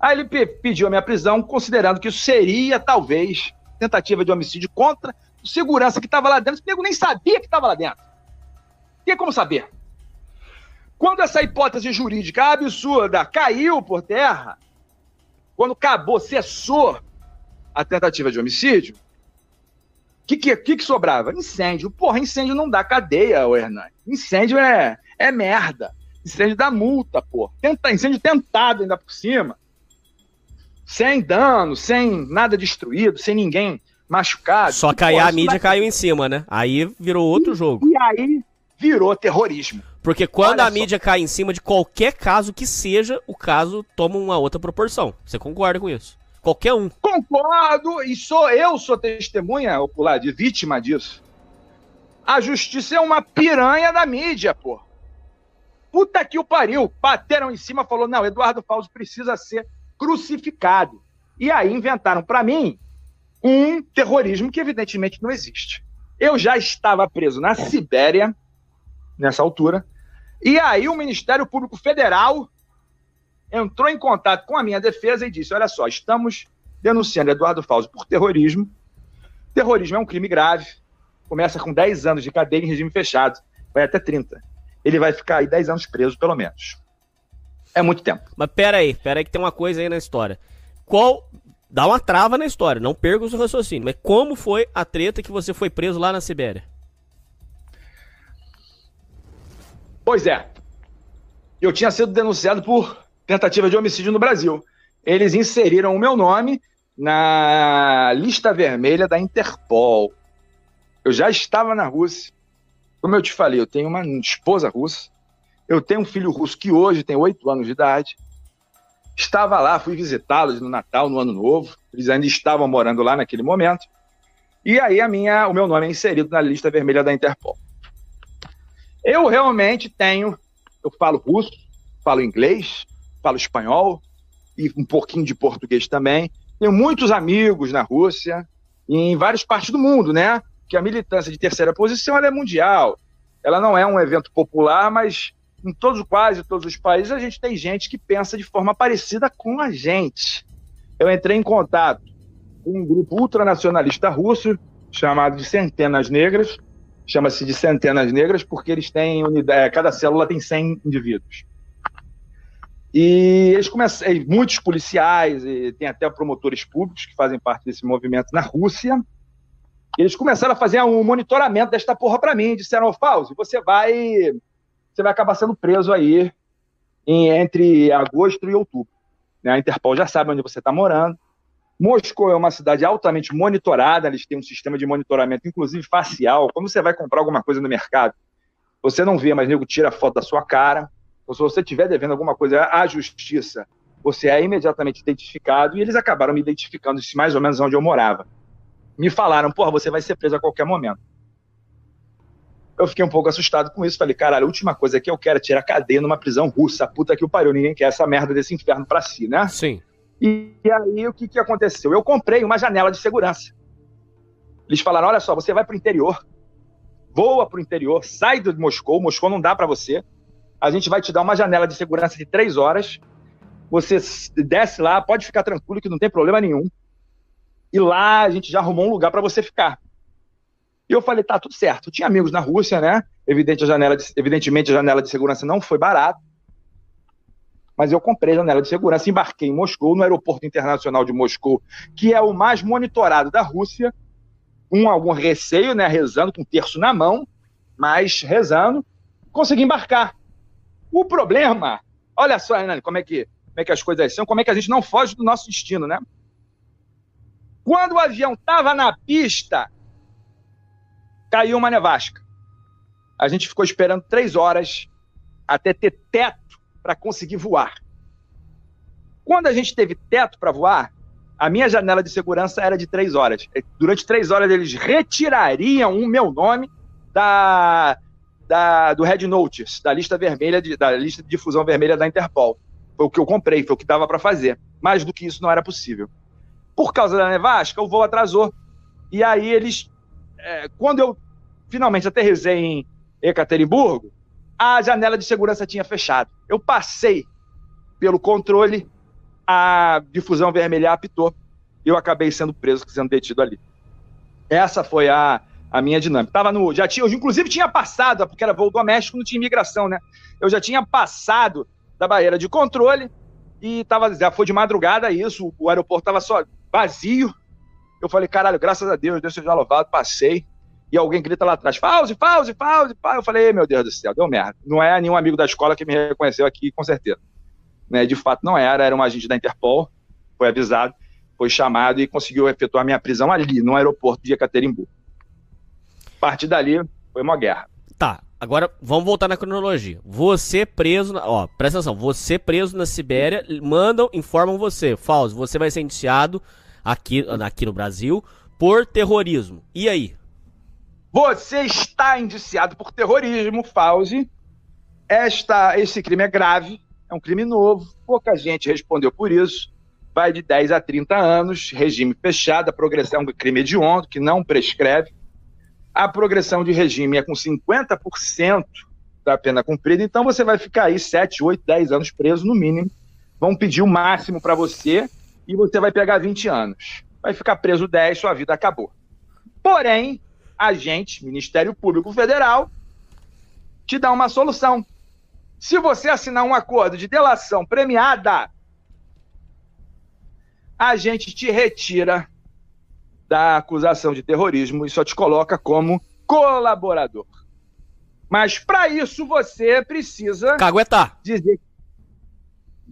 Aí ele pediu a minha prisão, considerando que isso seria, talvez, tentativa de homicídio contra o segurança que estava lá dentro. O nego nem sabia que estava lá dentro. Tem como saber? Quando essa hipótese jurídica absurda caiu por terra, quando acabou, cessou a tentativa de homicídio, o que, que, que, sobrava? Incêndio. Porra, incêndio não dá cadeia, ô Hernani. Incêndio é, é merda. Incêndio dá multa, porra. Tenta, incêndio tentado ainda por cima. Sem dano, sem nada destruído, sem ninguém machucado. Só aí a mídia caiu em cima, né? Aí virou outro jogo. E aí virou terrorismo. Porque quando Olha a mídia cai em cima de qualquer caso que seja, o caso toma uma outra proporção. Você concorda com isso? Qualquer um. Concordo, e sou eu sou testemunha ocular de vítima disso. A justiça é uma piranha da mídia, pô. Puta que o pariu. Bateram em cima, falou: "Não, Eduardo Fausto precisa ser crucificado". E aí inventaram para mim um terrorismo que evidentemente não existe. Eu já estava preso na Sibéria nessa altura. E aí o Ministério Público Federal entrou em contato com a minha defesa e disse: olha só, estamos denunciando Eduardo Fausto por terrorismo. Terrorismo é um crime grave. Começa com 10 anos de cadeia em regime fechado, vai até 30. Ele vai ficar aí 10 anos preso, pelo menos. É muito tempo. Mas pera aí, pera aí que tem uma coisa aí na história. Qual. Dá uma trava na história, não perca o seu raciocínio. Mas como foi a treta que você foi preso lá na Sibéria? Pois é. Eu tinha sido denunciado por tentativa de homicídio no Brasil. Eles inseriram o meu nome na lista vermelha da Interpol. Eu já estava na Rússia. Como eu te falei, eu tenho uma esposa russa. Eu tenho um filho russo que hoje tem oito anos de idade. Estava lá, fui visitá-los no Natal, no Ano Novo. Eles ainda estavam morando lá naquele momento. E aí a minha, o meu nome é inserido na lista vermelha da Interpol. Eu realmente tenho, eu falo russo, falo inglês, falo espanhol e um pouquinho de português também. Tenho muitos amigos na Rússia e em várias partes do mundo, né? Que a militância de terceira posição é mundial. Ela não é um evento popular, mas em todos, quase todos os países, a gente tem gente que pensa de forma parecida com a gente. Eu entrei em contato com um grupo ultranacionalista russo chamado de Centenas Negras, chama-se de Centenas Negras porque eles têm unidade, cada célula tem 100 indivíduos. E eles começam, muitos policiais, e tem até promotores públicos que fazem parte desse movimento na Rússia. Eles começaram a fazer um monitoramento desta porra para mim. Disseram, oh, Fauzi, você vai, você vai acabar sendo preso aí em, entre agosto e outubro. Né? A Interpol já sabe onde você está morando. Moscou é uma cidade altamente monitorada, eles têm um sistema de monitoramento, inclusive facial. Quando você vai comprar alguma coisa no mercado, você não vê, mas nego tira a foto da sua cara. Então, se você estiver devendo alguma coisa à justiça, você é imediatamente identificado, e eles acabaram me identificando mais ou menos onde eu morava. Me falaram, porra, você vai ser preso a qualquer momento. Eu fiquei um pouco assustado com isso, falei, caralho, a última coisa que eu quero é tirar cadeia numa prisão russa, puta que o pariu, ninguém quer essa merda desse inferno pra si, né? Sim. E, e aí, o que, que aconteceu? Eu comprei uma janela de segurança. Eles falaram, olha só, você vai pro interior, voa pro interior, sai de Moscou, Moscou não dá para você, a gente vai te dar uma janela de segurança de três horas. Você desce lá, pode ficar tranquilo que não tem problema nenhum. E lá a gente já arrumou um lugar para você ficar. E eu falei, tá tudo certo. Eu tinha amigos na Rússia, né? Evidente, a janela de, evidentemente a janela de segurança não foi barata. Mas eu comprei janela de segurança, embarquei em Moscou, no aeroporto internacional de Moscou, que é o mais monitorado da Rússia, com algum receio, né? Rezando com um terço na mão, mas rezando, consegui embarcar. O problema, olha só, Hernani, como é que, como é que as coisas são, como é que a gente não foge do nosso destino, né? Quando o avião estava na pista, caiu uma nevasca. A gente ficou esperando três horas até ter teto para conseguir voar. Quando a gente teve teto para voar, a minha janela de segurança era de três horas. Durante três horas eles retirariam o meu nome da, da, do Red Notice, da lista vermelha, de, da lista de difusão vermelha da Interpol. Foi o que eu comprei, foi o que dava para fazer. Mais do que isso não era possível. Por causa da nevasca, o voo atrasou. E aí eles, é, quando eu finalmente aterrisei em Ekaterimburgo, a janela de segurança tinha fechado. Eu passei pelo controle, a difusão vermelha apitou e eu acabei sendo preso, sendo detido ali. Essa foi a, a minha dinâmica. Tava no, já tinha, eu inclusive tinha passado, porque era voo doméstico, não tinha imigração, né? Eu já tinha passado da barreira de controle e tava, já foi de madrugada isso, o aeroporto tava só vazio. Eu falei, caralho, graças a Deus, Deus seja louvado, passei. E alguém grita lá atrás, pause, pause, pause, pause. Eu falei, meu Deus do céu, deu merda. Não é nenhum amigo da escola que me reconheceu aqui, com certeza. Né, de fato não era, era um agente da Interpol, foi avisado, foi chamado e conseguiu efetuar minha prisão ali, no aeroporto de Ekaterimburgo partir dali, foi uma guerra. Tá, agora vamos voltar na cronologia. Você preso, ó, presta atenção, você preso na Sibéria, mandam, informam você, Fausto, você vai ser indiciado aqui, aqui no Brasil por terrorismo. E aí? Você está indiciado por terrorismo, Fauzi. Esta, esse crime é grave, é um crime novo, pouca gente respondeu por isso. Vai de 10 a 30 anos, regime fechado, a progressão é um crime hediondo, que não prescreve. A progressão de regime é com 50% da pena cumprida, então você vai ficar aí 7, 8, 10 anos preso no mínimo. Vão pedir o máximo para você e você vai pegar 20 anos. Vai ficar preso 10, sua vida acabou. Porém, a gente, Ministério Público Federal, te dá uma solução. Se você assinar um acordo de delação premiada, a gente te retira da acusação de terrorismo e só te coloca como colaborador. Mas para isso você precisa caguetar. Dizer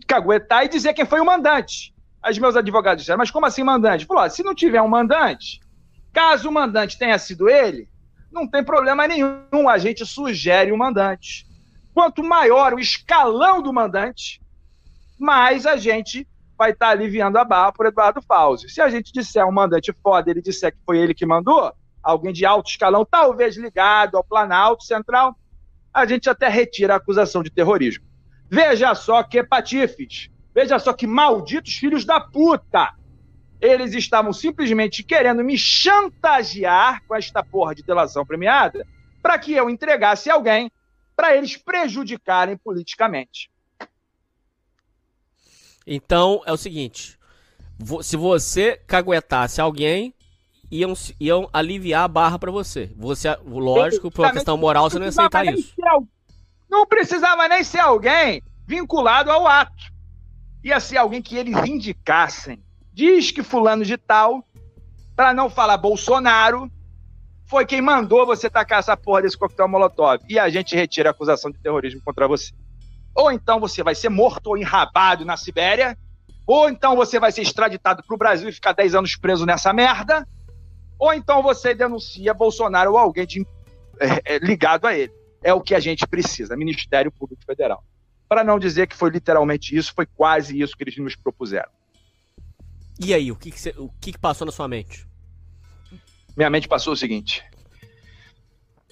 caguetar e dizer quem foi o mandante. Os meus advogados disseram, mas como assim mandante? Falou, se não tiver um mandante, caso o mandante tenha sido ele, não tem problema nenhum, a gente sugere o mandante. Quanto maior o escalão do mandante, mais a gente vai estar tá aliviando a barra por Eduardo Fauzi. Se a gente disser um mandante foda, ele disser que foi ele que mandou, alguém de alto escalão, talvez ligado ao Planalto Central, a gente até retira a acusação de terrorismo. Veja só que patifes, veja só que malditos filhos da puta. Eles estavam simplesmente querendo me chantagear com esta porra de delação premiada para que eu entregasse alguém para eles prejudicarem politicamente. Então é o seguinte: se você caguetasse alguém, iam, iam aliviar a barra para você. Você, lógico, por uma questão moral, você não ia aceitar isso. Não precisava nem ser alguém vinculado ao ato. Ia ser alguém que eles indicassem. Diz que fulano de tal, para não falar Bolsonaro, foi quem mandou você tacar essa porra desse coquetel Molotov. E a gente retira a acusação de terrorismo contra você. Ou então você vai ser morto ou enrabado na Sibéria, ou então você vai ser extraditado para o Brasil e ficar 10 anos preso nessa merda, ou então você denuncia Bolsonaro ou alguém de, é, é, ligado a ele. É o que a gente precisa, Ministério Público Federal. Para não dizer que foi literalmente isso, foi quase isso que eles nos propuseram. E aí, o que, que, o que, que passou na sua mente? Minha mente passou o seguinte: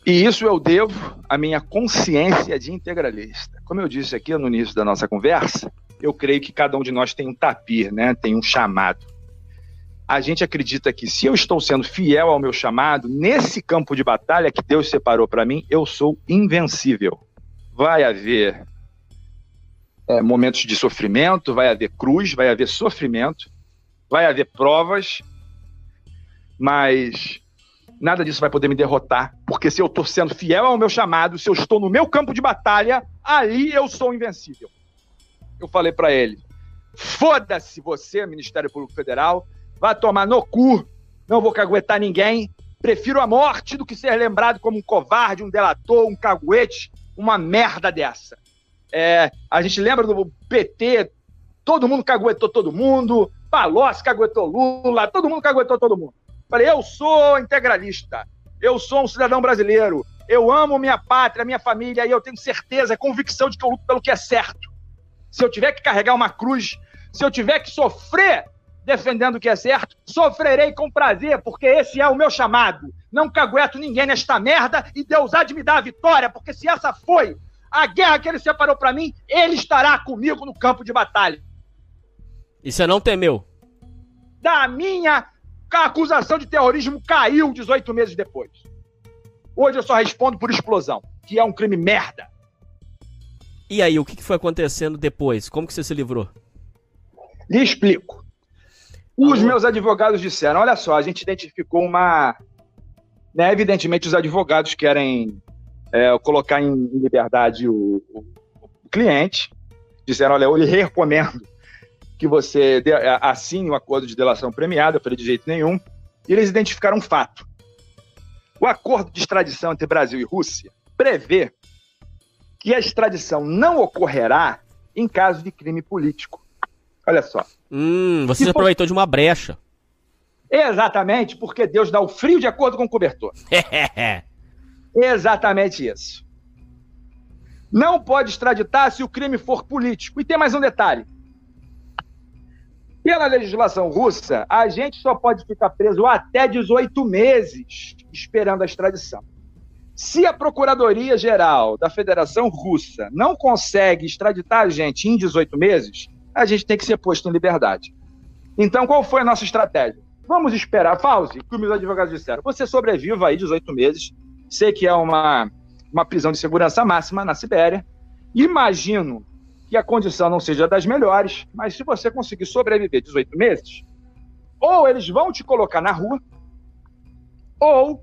e isso eu devo à minha consciência de integralista. Como eu disse aqui no início da nossa conversa, eu creio que cada um de nós tem um tapir, né? tem um chamado. A gente acredita que se eu estou sendo fiel ao meu chamado, nesse campo de batalha que Deus separou para mim, eu sou invencível. Vai haver é, momentos de sofrimento, vai haver cruz, vai haver sofrimento, vai haver provas, mas nada disso vai poder me derrotar, porque se eu estou sendo fiel ao meu chamado, se eu estou no meu campo de batalha, ali eu sou invencível. Eu falei para ele: foda-se você, Ministério Público Federal, vai tomar no cu, não vou caguetar ninguém, prefiro a morte do que ser lembrado como um covarde, um delator, um caguete, uma merda dessa. É, a gente lembra do PT, todo mundo caguetou todo mundo, Palocci caguetou Lula, todo mundo caguetou todo mundo. Falei, eu sou integralista, eu sou um cidadão brasileiro, eu amo minha pátria, minha família, e eu tenho certeza, convicção de que eu luto pelo que é certo. Se eu tiver que carregar uma cruz, se eu tiver que sofrer defendendo o que é certo, sofrerei com prazer, porque esse é o meu chamado. Não cagueto ninguém nesta merda e Deus há de me dar a vitória, porque se essa foi a guerra que ele separou para mim, ele estará comigo no campo de batalha. E você não temeu? Da minha acusação de terrorismo caiu 18 meses depois. Hoje eu só respondo por explosão, que é um crime merda. E aí, o que foi acontecendo depois? Como que você se livrou? Lhe explico. Os meus advogados disseram: olha só, a gente identificou uma. Né, evidentemente, os advogados querem é, colocar em liberdade o, o, o cliente. Disseram: olha, eu lhe recomendo que você assine o um acordo de delação premiada, eu falei de jeito nenhum, e eles identificaram um fato. O acordo de extradição entre Brasil e Rússia prevê que a extradição não ocorrerá em caso de crime político. Olha só. Hum, você se aproveitou de uma brecha. Exatamente, porque Deus dá o frio de acordo com o cobertor. Exatamente isso. Não pode extraditar se o crime for político. E tem mais um detalhe: pela legislação russa, a gente só pode ficar preso até 18 meses esperando a extradição. Se a Procuradoria-Geral da Federação Russa não consegue extraditar a gente em 18 meses, a gente tem que ser posto em liberdade. Então, qual foi a nossa estratégia? Vamos esperar, Fauzi, que meus advogados disseram. Você sobreviva aí 18 meses. Sei que é uma, uma prisão de segurança máxima na Sibéria. Imagino que a condição não seja das melhores, mas se você conseguir sobreviver 18 meses, ou eles vão te colocar na rua, ou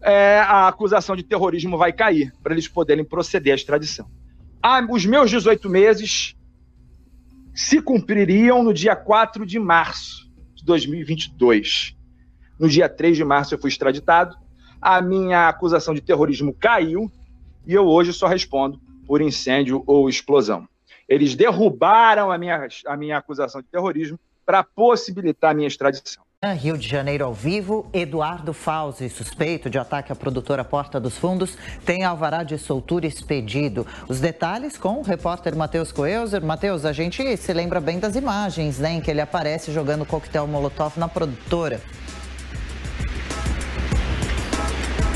é, a acusação de terrorismo vai cair, para eles poderem proceder à extradição. Ah, os meus 18 meses se cumpririam no dia 4 de março de 2022. No dia 3 de março eu fui extraditado, a minha acusação de terrorismo caiu e eu hoje só respondo por incêndio ou explosão. Eles derrubaram a minha, a minha acusação de terrorismo para possibilitar a minha extradição. Rio de Janeiro ao vivo, Eduardo Fauzi, suspeito de ataque à produtora Porta dos Fundos, tem alvará de soltura expedido. Os detalhes com o repórter Matheus Coelzer. Matheus, a gente se lembra bem das imagens, né, em que ele aparece jogando coquetel molotov na produtora.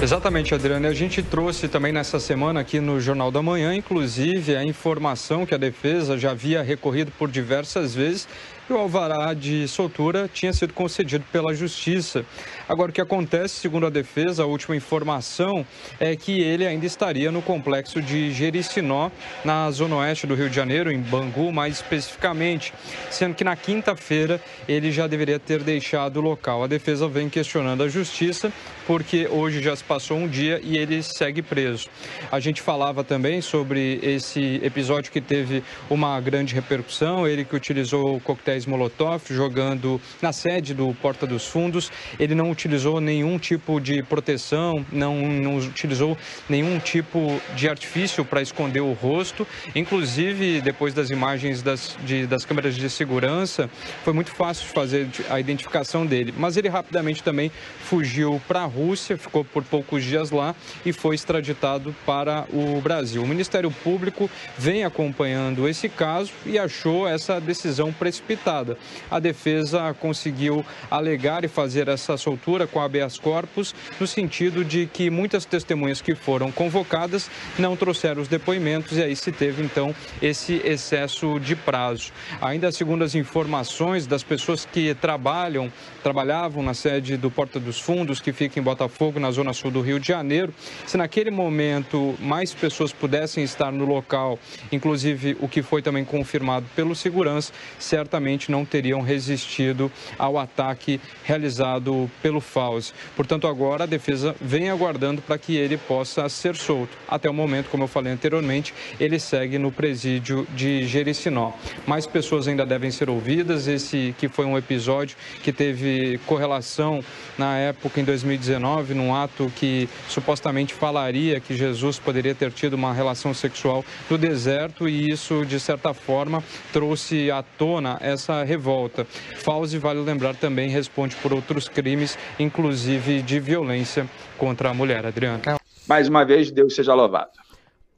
Exatamente, Adriana. A gente trouxe também nessa semana aqui no Jornal da Manhã, inclusive, a informação que a defesa já havia recorrido por diversas vezes e o alvará de soltura tinha sido concedido pela Justiça. Agora, o que acontece, segundo a defesa, a última informação é que ele ainda estaria no complexo de Jericinó, na zona oeste do Rio de Janeiro, em Bangu, mais especificamente, sendo que na quinta-feira ele já deveria ter deixado o local. A defesa vem questionando a Justiça porque hoje já se passou um dia e ele segue preso. A gente falava também sobre esse episódio que teve uma grande repercussão, ele que utilizou coquetéis Molotov jogando na sede do Porta dos Fundos, ele não utilizou nenhum tipo de proteção, não, não utilizou nenhum tipo de artifício para esconder o rosto, inclusive depois das imagens das, de, das câmeras de segurança, foi muito fácil fazer a identificação dele, mas ele rapidamente também fugiu para Rússia, ficou por poucos dias lá e foi extraditado para o Brasil. O Ministério Público vem acompanhando esse caso e achou essa decisão precipitada. A defesa conseguiu alegar e fazer essa soltura com habeas corpus, no sentido de que muitas testemunhas que foram convocadas não trouxeram os depoimentos e aí se teve então esse excesso de prazo. Ainda segundo as informações das pessoas que trabalham, trabalhavam na sede do Porta dos Fundos, que fica em Botafogo, na zona sul do Rio de Janeiro. Se naquele momento mais pessoas pudessem estar no local, inclusive o que foi também confirmado pelo segurança, certamente não teriam resistido ao ataque realizado pelo Fauzi. Portanto, agora a defesa vem aguardando para que ele possa ser solto. Até o momento, como eu falei anteriormente, ele segue no presídio de Jericinó. Mais pessoas ainda devem ser ouvidas. Esse que foi um episódio que teve correlação na época em 2019, num ato que supostamente falaria que Jesus poderia ter tido uma relação sexual no deserto e isso, de certa forma, trouxe à tona essa revolta. Fauzi, vale lembrar, também responde por outros crimes, inclusive de violência contra a mulher. Adriano. Mais uma vez, Deus seja louvado.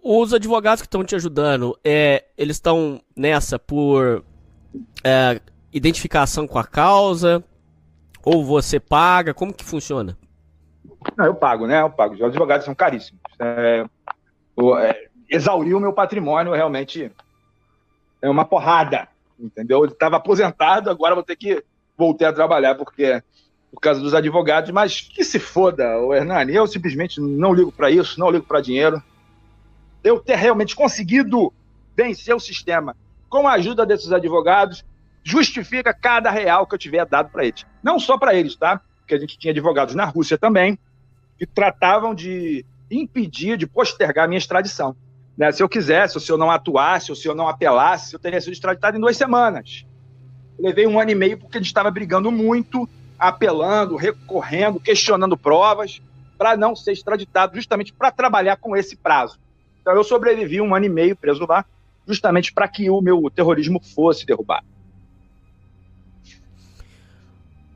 Os advogados que estão te ajudando, é, eles estão nessa por é, identificação com a causa, ou você paga? Como que funciona? Não, eu pago, né? Eu pago. Os advogados são caríssimos. É, o, é, exaurir o meu patrimônio realmente é uma porrada, entendeu? Ele estava aposentado, agora vou ter que voltar a trabalhar porque por causa dos advogados, mas que se foda, o Hernani. Eu simplesmente não ligo para isso, não ligo para dinheiro. Eu ter realmente conseguido vencer o sistema com a ajuda desses advogados justifica cada real que eu tiver dado para eles. Não só para eles, tá? Porque a gente tinha advogados na Rússia também que tratavam de impedir, de postergar a minha extradição. Né? Se eu quisesse, ou se eu não atuasse, ou se eu não apelasse, eu teria sido extraditado em duas semanas. Levei um ano e meio porque a gente estava brigando muito, apelando, recorrendo, questionando provas, para não ser extraditado, justamente para trabalhar com esse prazo. Então eu sobrevivi um ano e meio preso lá, justamente para que o meu terrorismo fosse derrubado.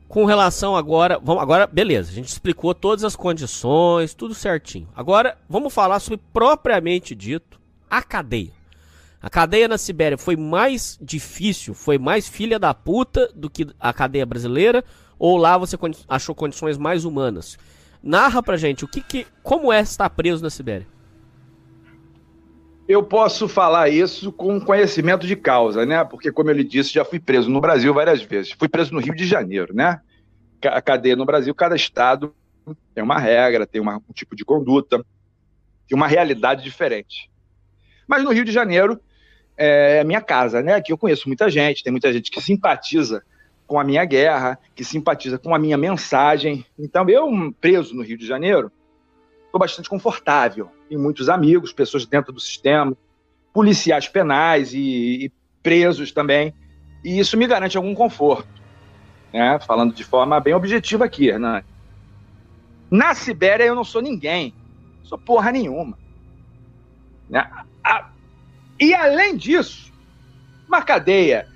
Com relação agora, vamos agora, beleza, a gente explicou todas as condições, tudo certinho. Agora, vamos falar sobre propriamente dito a cadeia. A cadeia na Sibéria foi mais difícil, foi mais filha da puta do que a cadeia brasileira, ou lá você achou condições mais humanas? Narra pra gente o que, que como é estar preso na Sibéria. Eu posso falar isso com conhecimento de causa, né? Porque, como ele disse, já fui preso no Brasil várias vezes. Fui preso no Rio de Janeiro, né? A cadeia no Brasil, cada estado tem uma regra, tem uma, um tipo de conduta, tem uma realidade diferente. Mas no Rio de Janeiro é minha casa, né? Aqui eu conheço muita gente, tem muita gente que simpatiza com a minha guerra, que simpatiza com a minha mensagem. Então, eu, preso no Rio de Janeiro, estou bastante confortável. Tenho muitos amigos, pessoas dentro do sistema, policiais penais e, e presos também. E isso me garante algum conforto. Né? Falando de forma bem objetiva aqui, Hernani. Na Sibéria eu não sou ninguém. Sou porra nenhuma. Né? E além disso, Uma cadeia,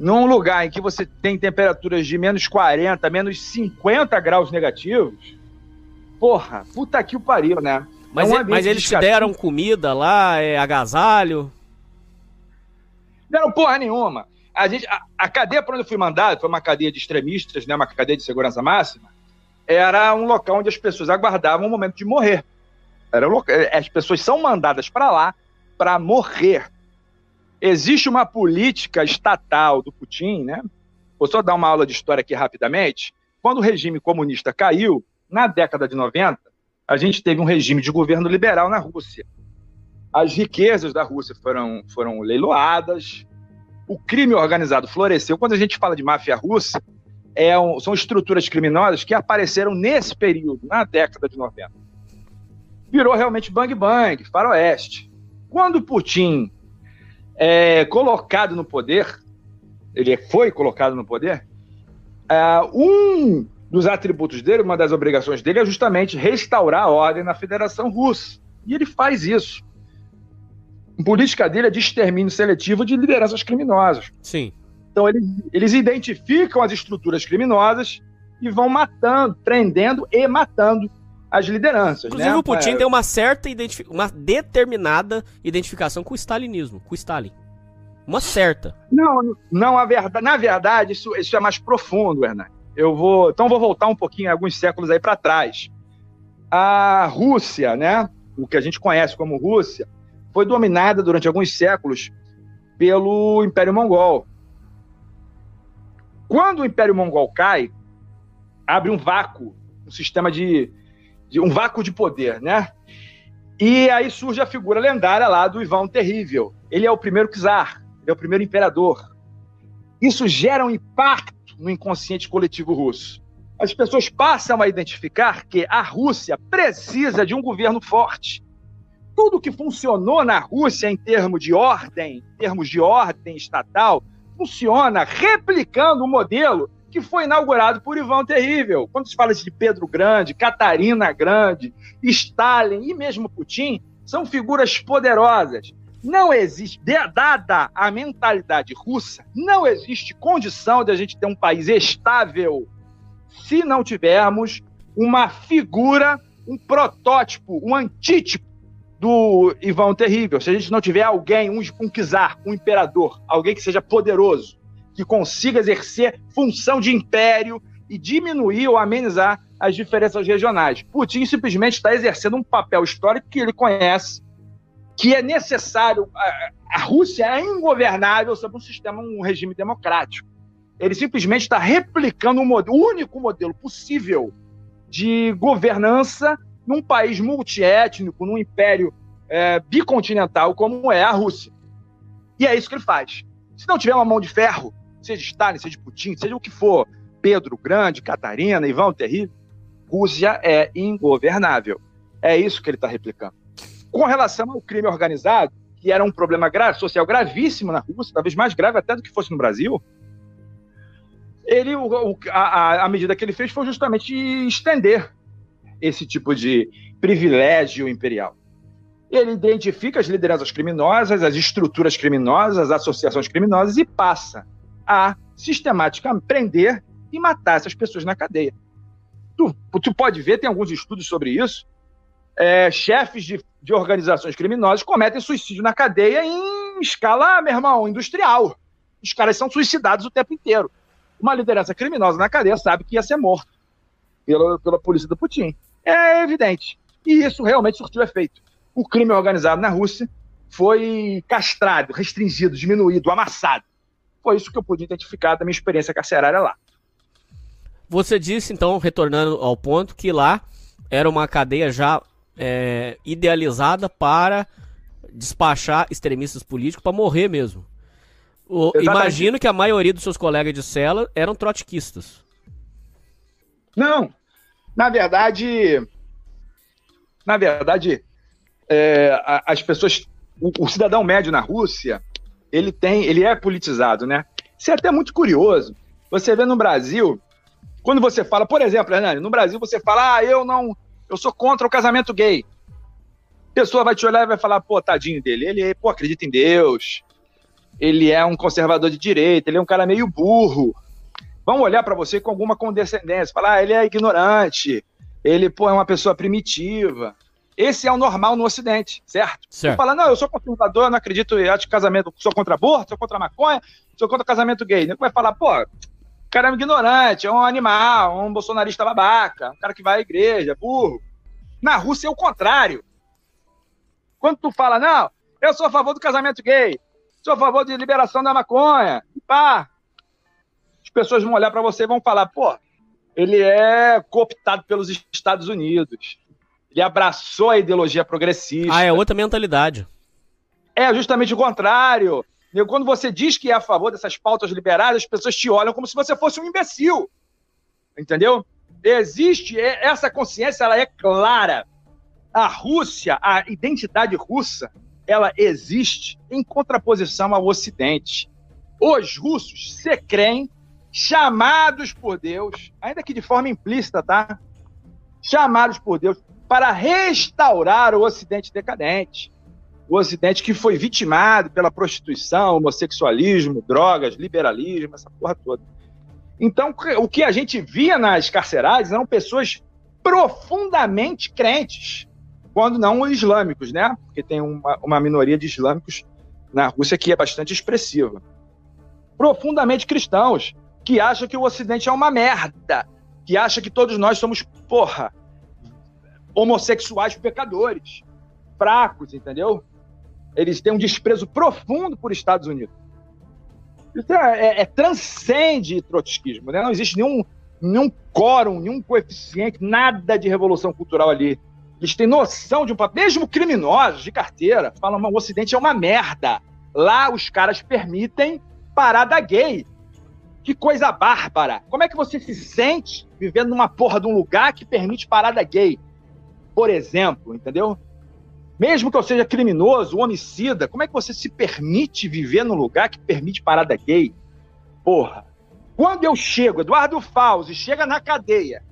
num lugar em que você tem temperaturas de menos 40, menos 50 graus negativos, porra, puta que o pariu, né? Mas, É um mas eles te deram comida lá, é, agasalho. Não, porra nenhuma. A, gente, a, a cadeia para onde eu fui mandado, foi uma cadeia de extremistas, né, uma cadeia de segurança máxima, era um local onde as pessoas aguardavam o momento de morrer. Era um loca- As pessoas são mandadas para lá para morrer. Existe uma política estatal do Putin, né? Vou só dar uma aula de história aqui rapidamente. Quando o regime comunista caiu, na década de 90, a gente teve um regime de governo liberal na Rússia. As riquezas da Rússia foram, foram leiloadas, o crime organizado floresceu. Quando a gente fala de máfia russa, é um- são estruturas criminosas que apareceram nesse período, na década de 90. Virou realmente bang bang, faroeste. Quando Putin é colocado no poder, ele foi colocado no poder, ah, um dos atributos dele, uma das obrigações dele é justamente restaurar a ordem na Federação Russa. E ele faz isso. A política dele é de extermínio seletivo de lideranças criminosas. Sim. Então, eles, eles identificam as estruturas criminosas e vão matando, prendendo e matando as lideranças. Inclusive né? o Putin É, tem uma certa uma determinada identificação com o stalinismo, com o Stalin. Uma certa. Não, não a verdade, na verdade, isso, isso é mais profundo, Hernani. Eu vou, então vou voltar um pouquinho alguns séculos aí para trás. A Rússia, né, o que a gente conhece como Rússia, foi dominada durante alguns séculos pelo Império Mongol. Quando o Império Mongol cai, abre um vácuo, um sistema de um vácuo de poder, né? E aí surge a figura lendária lá do Ivan Terrível. Ele é o primeiro czar, ele é o primeiro imperador. Isso gera um impacto no inconsciente coletivo russo. As pessoas passam a identificar que a Rússia precisa de um governo forte. Tudo que funcionou na Rússia em termos de ordem, em termos de ordem estatal, funciona replicando o modelo que foi inaugurado por Ivan Terrível. Quando se fala de Pedro Grande, Catarina Grande, Stalin e mesmo Putin, são figuras poderosas. Não existe, dada a mentalidade russa, não existe condição de a gente ter um país estável se não tivermos uma figura, um protótipo, um antítipo do Ivan Terrível. Se a gente não tiver alguém, um, um czar, um imperador, alguém que seja poderoso, que consiga exercer função de império e diminuir ou amenizar as diferenças regionais. Putin simplesmente está exercendo um papel histórico que ele conhece, que é necessário. A, Rússia é ingovernável sob um sistema, um regime democrático. Ele simplesmente está replicando um modelo, o único modelo possível de governança num país multiétnico, num império é, bicontinental como é a Rússia. E é isso que ele faz. Se não tiver uma mão de ferro, seja Stalin, seja Putin, seja o que for, Pedro Grande, Catarina, Ivan Terrível, Rússia é ingovernável. É isso que ele está replicando. Com relação ao crime organizado, que era um problema grave, social gravíssimo na Rússia, talvez mais grave até do que fosse no Brasil, ele, o- a- a medida que ele fez foi justamente estender esse tipo de privilégio imperial. Ele identifica as lideranças criminosas, as estruturas criminosas, as associações criminosas e passa a sistematicamente prender e matar essas pessoas na cadeia. Tu, tu pode ver, tem alguns estudos sobre isso. é, chefes de, de organizações criminosas cometem suicídio na cadeia em escala, meu irmão, industrial. Os caras são suicidados o tempo inteiro. Uma liderança criminosa na cadeia sabe que ia ser morto pela, pela polícia do Putin. É evidente. E isso realmente surtiu efeito. O crime organizado na Rússia foi castrado, restringido, diminuído, amassado. Foi isso que eu pude identificar da minha experiência carcerária lá. Você disse, então, retornando ao ponto, que lá era uma cadeia já é, idealizada para despachar extremistas políticos para morrer mesmo. O- imagino que a maioria dos seus colegas de cela eram trotskistas. Não, na verdade, na verdade, é, as pessoas, o, o cidadão médio na Rússia, ele tem, ele é politizado, né? Isso é até muito curioso. Você vê no Brasil, quando você fala, por exemplo, Hernani, no Brasil você fala, ah, eu não, eu sou contra o casamento gay. A pessoa vai te olhar e vai falar, pô, tadinho dele, ele, pô, acredita em Deus. ele é um conservador de direita, ele é um cara meio burro. Vão olhar para você com alguma condescendência, falar, ah, ele é ignorante, ele pô, é uma pessoa primitiva. Esse é o normal no Ocidente, certo? Certo. Você fala, não, eu sou conservador, eu não acredito em ato de casamento, sou contra aborto, sou contra maconha, sou contra casamento gay. Ele vai falar, pô, o cara é um ignorante, é um animal, um bolsonarista babaca, um cara que vai à igreja, burro. Na Rússia é o contrário. Quando tu fala, não, eu sou a favor do casamento gay, sou a favor de liberação da maconha, pá, as pessoas vão olhar para você e vão falar, pô, ele é cooptado pelos Estados Unidos. Ele abraçou a ideologia progressista. Ah, é outra mentalidade. É justamente o contrário. Quando você diz que é a favor dessas pautas liberais, as pessoas te olham como se você fosse um imbecil. Entendeu? Existe é, essa consciência, ela é clara. A Rússia, a identidade russa, ela existe em contraposição ao Ocidente. Os russos se creem chamados por Deus, ainda que de forma implícita, tá? Chamados por Deus para restaurar o Ocidente decadente. O Ocidente que foi vitimado pela prostituição, homossexualismo, drogas, liberalismo, essa porra toda. Então, o que a gente via nas carcerais eram pessoas profundamente crentes, quando não islâmicos, né? Porque tem uma, uma minoria de islâmicos na Rússia que é bastante expressiva. Profundamente cristãos, que acham que o Ocidente é uma merda, que acham que todos nós somos, porra, homossexuais pecadores, fracos, entendeu? Eles têm um desprezo profundo por Estados Unidos. Isso é, é, é transcende trotskismo, né? Não existe nenhum, nenhum quórum, nenhum coeficiente, nada de revolução cultural ali. Eles têm noção de um papel. Mesmo criminosos de carteira falam: o Ocidente é uma merda. Lá os caras permitem parada gay. Que coisa bárbara. Como é que você se sente vivendo numa porra de um lugar que permite parada gay? Por exemplo, entendeu? Mesmo que eu seja criminoso, homicida, como é que você se permite viver num lugar que permite parada gay? Porra. Quando eu chego, Eduardo Fauzi chega na cadeia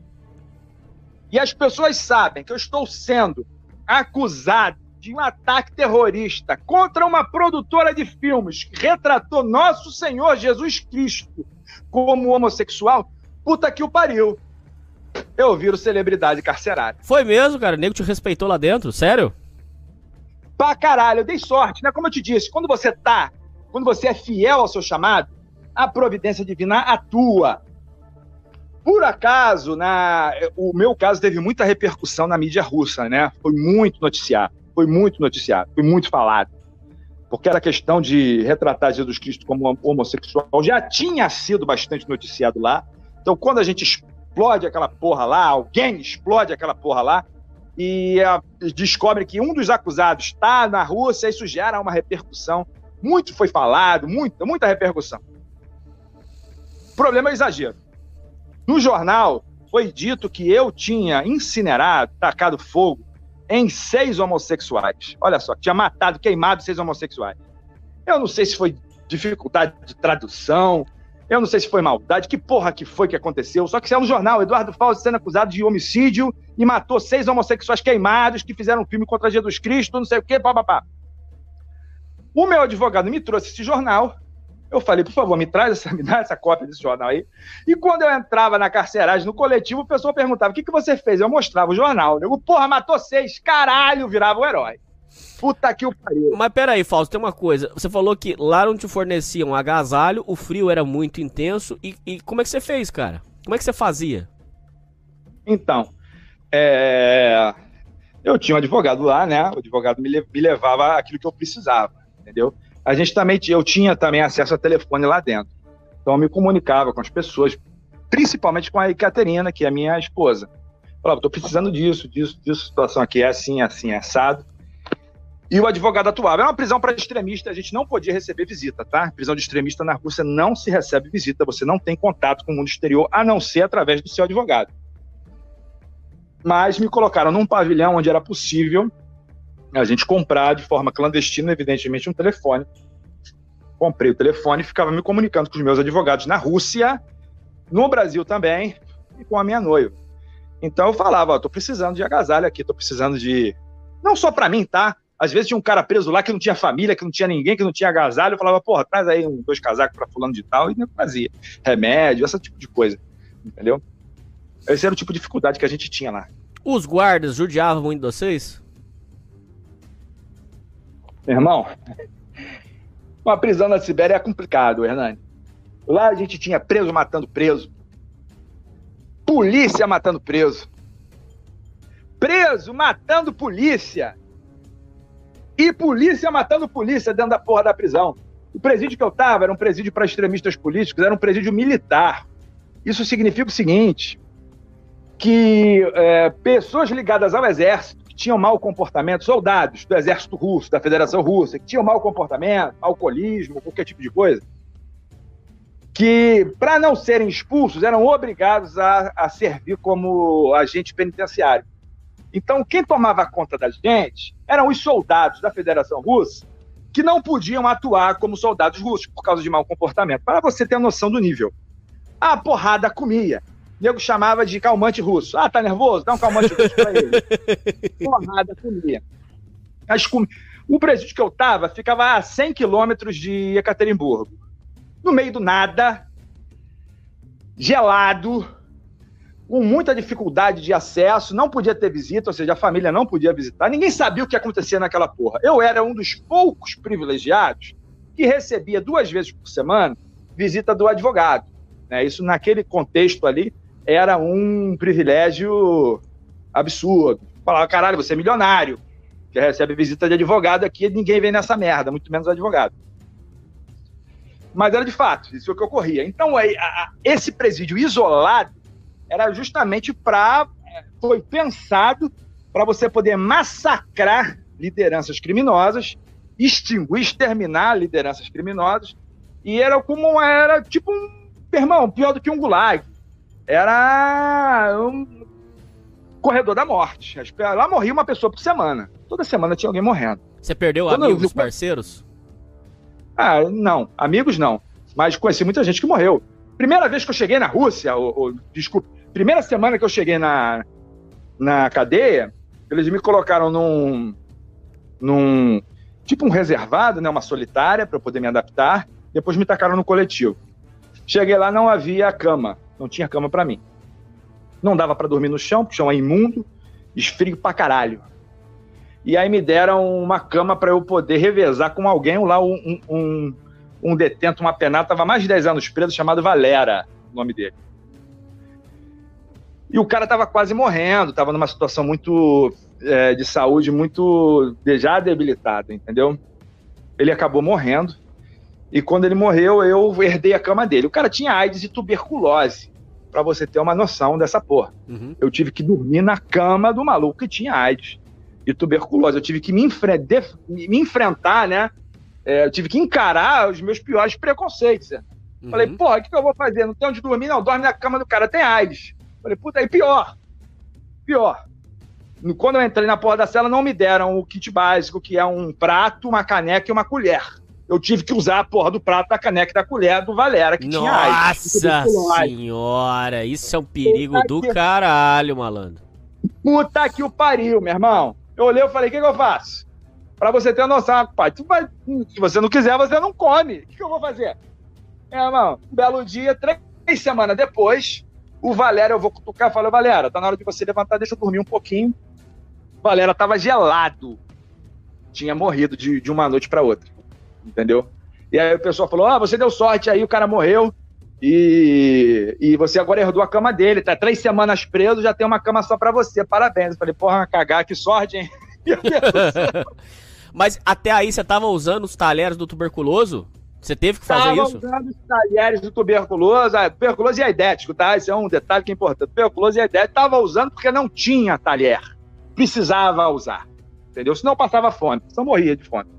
e as pessoas sabem que eu estou sendo acusado de um ataque terrorista contra uma produtora de filmes que retratou nosso Senhor Jesus Cristo como homossexual, puta que o pariu. Eu viro celebridade carcerária. Foi mesmo, cara? O nego te respeitou lá dentro? Sério? Pra caralho, eu dei sorte, né? Como eu te disse, quando você tá, quando você é fiel ao seu chamado, a providência divina atua. Por acaso, na, o meu caso teve muita repercussão na mídia russa, né? Foi muito noticiado, foi muito noticiado, foi muito falado. Porque era questão de retratar Jesus Cristo como homossexual, já tinha sido bastante noticiado lá. Então, quando a gente explode aquela porra lá, alguém explode aquela porra lá, e a, descobre que um dos acusados está na Rússia, isso gera uma repercussão. Muito foi falado, muita, muita repercussão. O problema é exagero. No jornal, foi dito que eu tinha incinerado, tacado fogo em seis homossexuais. Olha só, tinha matado, queimado seis homossexuais. Eu não sei se foi dificuldade de tradução, eu não sei se foi maldade, que porra que foi que aconteceu. Só que saiu no jornal, Eduardo Fausto sendo acusado de homicídio e matou seis homossexuais queimados que fizeram um filme contra Jesus Cristo, não sei o quê, papapá. O meu advogado me trouxe esse jornal, eu falei, por favor, me traz essa, me dá essa cópia desse jornal aí. E quando eu entrava na carceragem, no coletivo, o pessoal perguntava: o que, que você fez? Eu mostrava o jornal. Eu, porra, matou seis, caralho, virava o herói. Puta que o pariu. Mas peraí, Fausto, tem uma coisa. Você falou que lá não te forneciam agasalho, o frio era muito intenso. E, e como é que você fez, cara? Como é que você fazia? Então, é... eu tinha um advogado lá, né? O advogado me, me levava aquilo que eu precisava, entendeu? a gente também, eu tinha também acesso a telefone lá dentro. Então eu me comunicava com as pessoas, principalmente com a Ekaterina, que é a minha esposa. Falava, estou precisando disso, disso, disso, situação aqui é assim, assim, é assado. E o advogado atuava. É uma prisão para extremista, a gente não podia receber visita, tá? Prisão de extremista na Rússia não se recebe visita, você não tem contato com o mundo exterior, a não ser através do seu advogado. Mas me colocaram num pavilhão onde era possível a gente comprar de forma clandestina, evidentemente, um telefone. Comprei o telefone e ficava me comunicando com os meus advogados na Rússia, no Brasil também, e com a minha noiva. Então eu falava, ó, tô precisando de agasalho aqui, tô precisando de. Não só para mim, tá? Às vezes tinha um cara preso lá que não tinha família, que não tinha ninguém, que não tinha agasalho. Eu falava, porra, traz aí um, dois casacos para fulano de tal. E não fazia. Remédio, esse tipo de coisa. Entendeu? Esse era o tipo de dificuldade que a gente tinha lá. Os guardas judiavam muito de vocês? Meu irmão, uma prisão na Sibéria é complicado, Hernani. Lá a gente tinha preso matando preso. Polícia matando preso. Preso matando polícia. E polícia matando polícia dentro da porra da prisão. O presídio que eu tava era um presídio para extremistas políticos, era um presídio militar. Isso significa o seguinte: que é, pessoas ligadas ao exército, que tinham mau comportamento, soldados do exército russo, da Federação Russa, que tinham mau comportamento, alcoolismo, qualquer tipo de coisa, que, para não serem expulsos, eram obrigados a, a servir como agente penitenciário. Então, quem tomava conta da gente eram os soldados da Federação Russa que não podiam atuar como soldados russos por causa de mau comportamento. Para você ter noção do nível. A porrada comia. O nego chamava de calmante russo. Ah, tá nervoso? Dá um calmante russo pra ele. porrada comia. As com... O presídio que eu tava ficava a 100 quilômetros de Ekaterimburgo. No meio do nada, gelado, com muita dificuldade de acesso, não podia ter visita, ou seja, a família não podia visitar, ninguém sabia o que acontecia naquela porra. Eu era um dos poucos privilegiados que recebia duas vezes por semana visita do advogado. Né? Isso, naquele contexto ali, era um privilégio absurdo. Falava, caralho, você é milionário, que recebe visita de advogado aqui, ninguém vem nessa merda, muito menos advogado. Mas era de fato, isso é o que ocorria. Então, esse presídio isolado era justamente para. É, foi pensado para você poder massacrar lideranças criminosas, extinguir, exterminar lideranças criminosas, e era como era tipo um. Irmão, pior do que um gulag. Era um corredor da morte. Lá morria uma pessoa por semana. Toda semana tinha alguém morrendo. Você perdeu Quando amigos, eu... parceiros? Ah, não. Amigos não. Mas conheci muita gente que morreu. Primeira vez que eu cheguei na Rússia, ou, ou, desculpa, primeira semana que eu cheguei na, na cadeia, eles me colocaram num, num tipo um reservado, né, uma solitária, para poder me adaptar. Depois me tacaram no coletivo. Cheguei lá, não havia cama, não tinha cama para mim. Não dava para dormir no chão, porque o chão é imundo, esfrio pra caralho. E aí me deram uma cama para eu poder revezar com alguém lá, um, um, um detento, uma penada, estava mais de 10 anos preso, chamado Valera, o nome dele. E o cara estava quase morrendo, estava numa situação muito é, de saúde muito já debilitada, entendeu? Ele acabou morrendo. E quando ele morreu, eu herdei a cama dele. O cara tinha AIDS e tuberculose, para você ter uma noção dessa porra. Uhum. Eu tive que dormir na cama do maluco que tinha AIDS e tuberculose. Eu tive que me, enfre me enfrentar, né? É, eu tive que encarar os meus piores preconceitos. Né? Uhum. Falei, porra, o que, que eu vou fazer? Não tem onde dormir? Não, dorme na cama do cara, tem AIDS. Falei, puta, aí pior. Pior. Quando eu entrei na porra da cela, não me deram o kit básico, que é um prato, uma caneca e uma colher. Eu tive que usar a porra do prato, da caneca e da colher do Valera, que Nossa tinha AIDS. Nossa senhora, isso é um perigo puta do que... caralho, malandro. Puta que o pariu, meu irmão. Eu olhei e falei, o que, que, eu faço? Pra você ter noção, pai, tu vai, se você não quiser, você não come. O que, que eu vou fazer? É, irmão, um belo dia, três semanas depois, o Valério, eu vou cutucar, falou, Valéria, tá na hora de você levantar, deixa eu dormir um pouquinho. Valéria tava gelado. Tinha morrido de, de uma noite para outra. Entendeu? E aí o pessoal falou: Ah, você deu sorte aí, o cara morreu. E, e você agora herdou a cama dele, tá três semanas preso, já tem uma cama só para você, parabéns. Eu falei, porra, cagar, que sorte, hein? Mas até aí você tava usando os talheres do tuberculoso? Você teve que fazer Tava isso? usando os talheres do tuberculoso, ah, tuberculoso e aidético, tá? Isso é um detalhe que é importante. Tuberculoso e aidético tava usando porque não tinha talher. Precisava usar, entendeu? Senão passava fome, só morria de fome.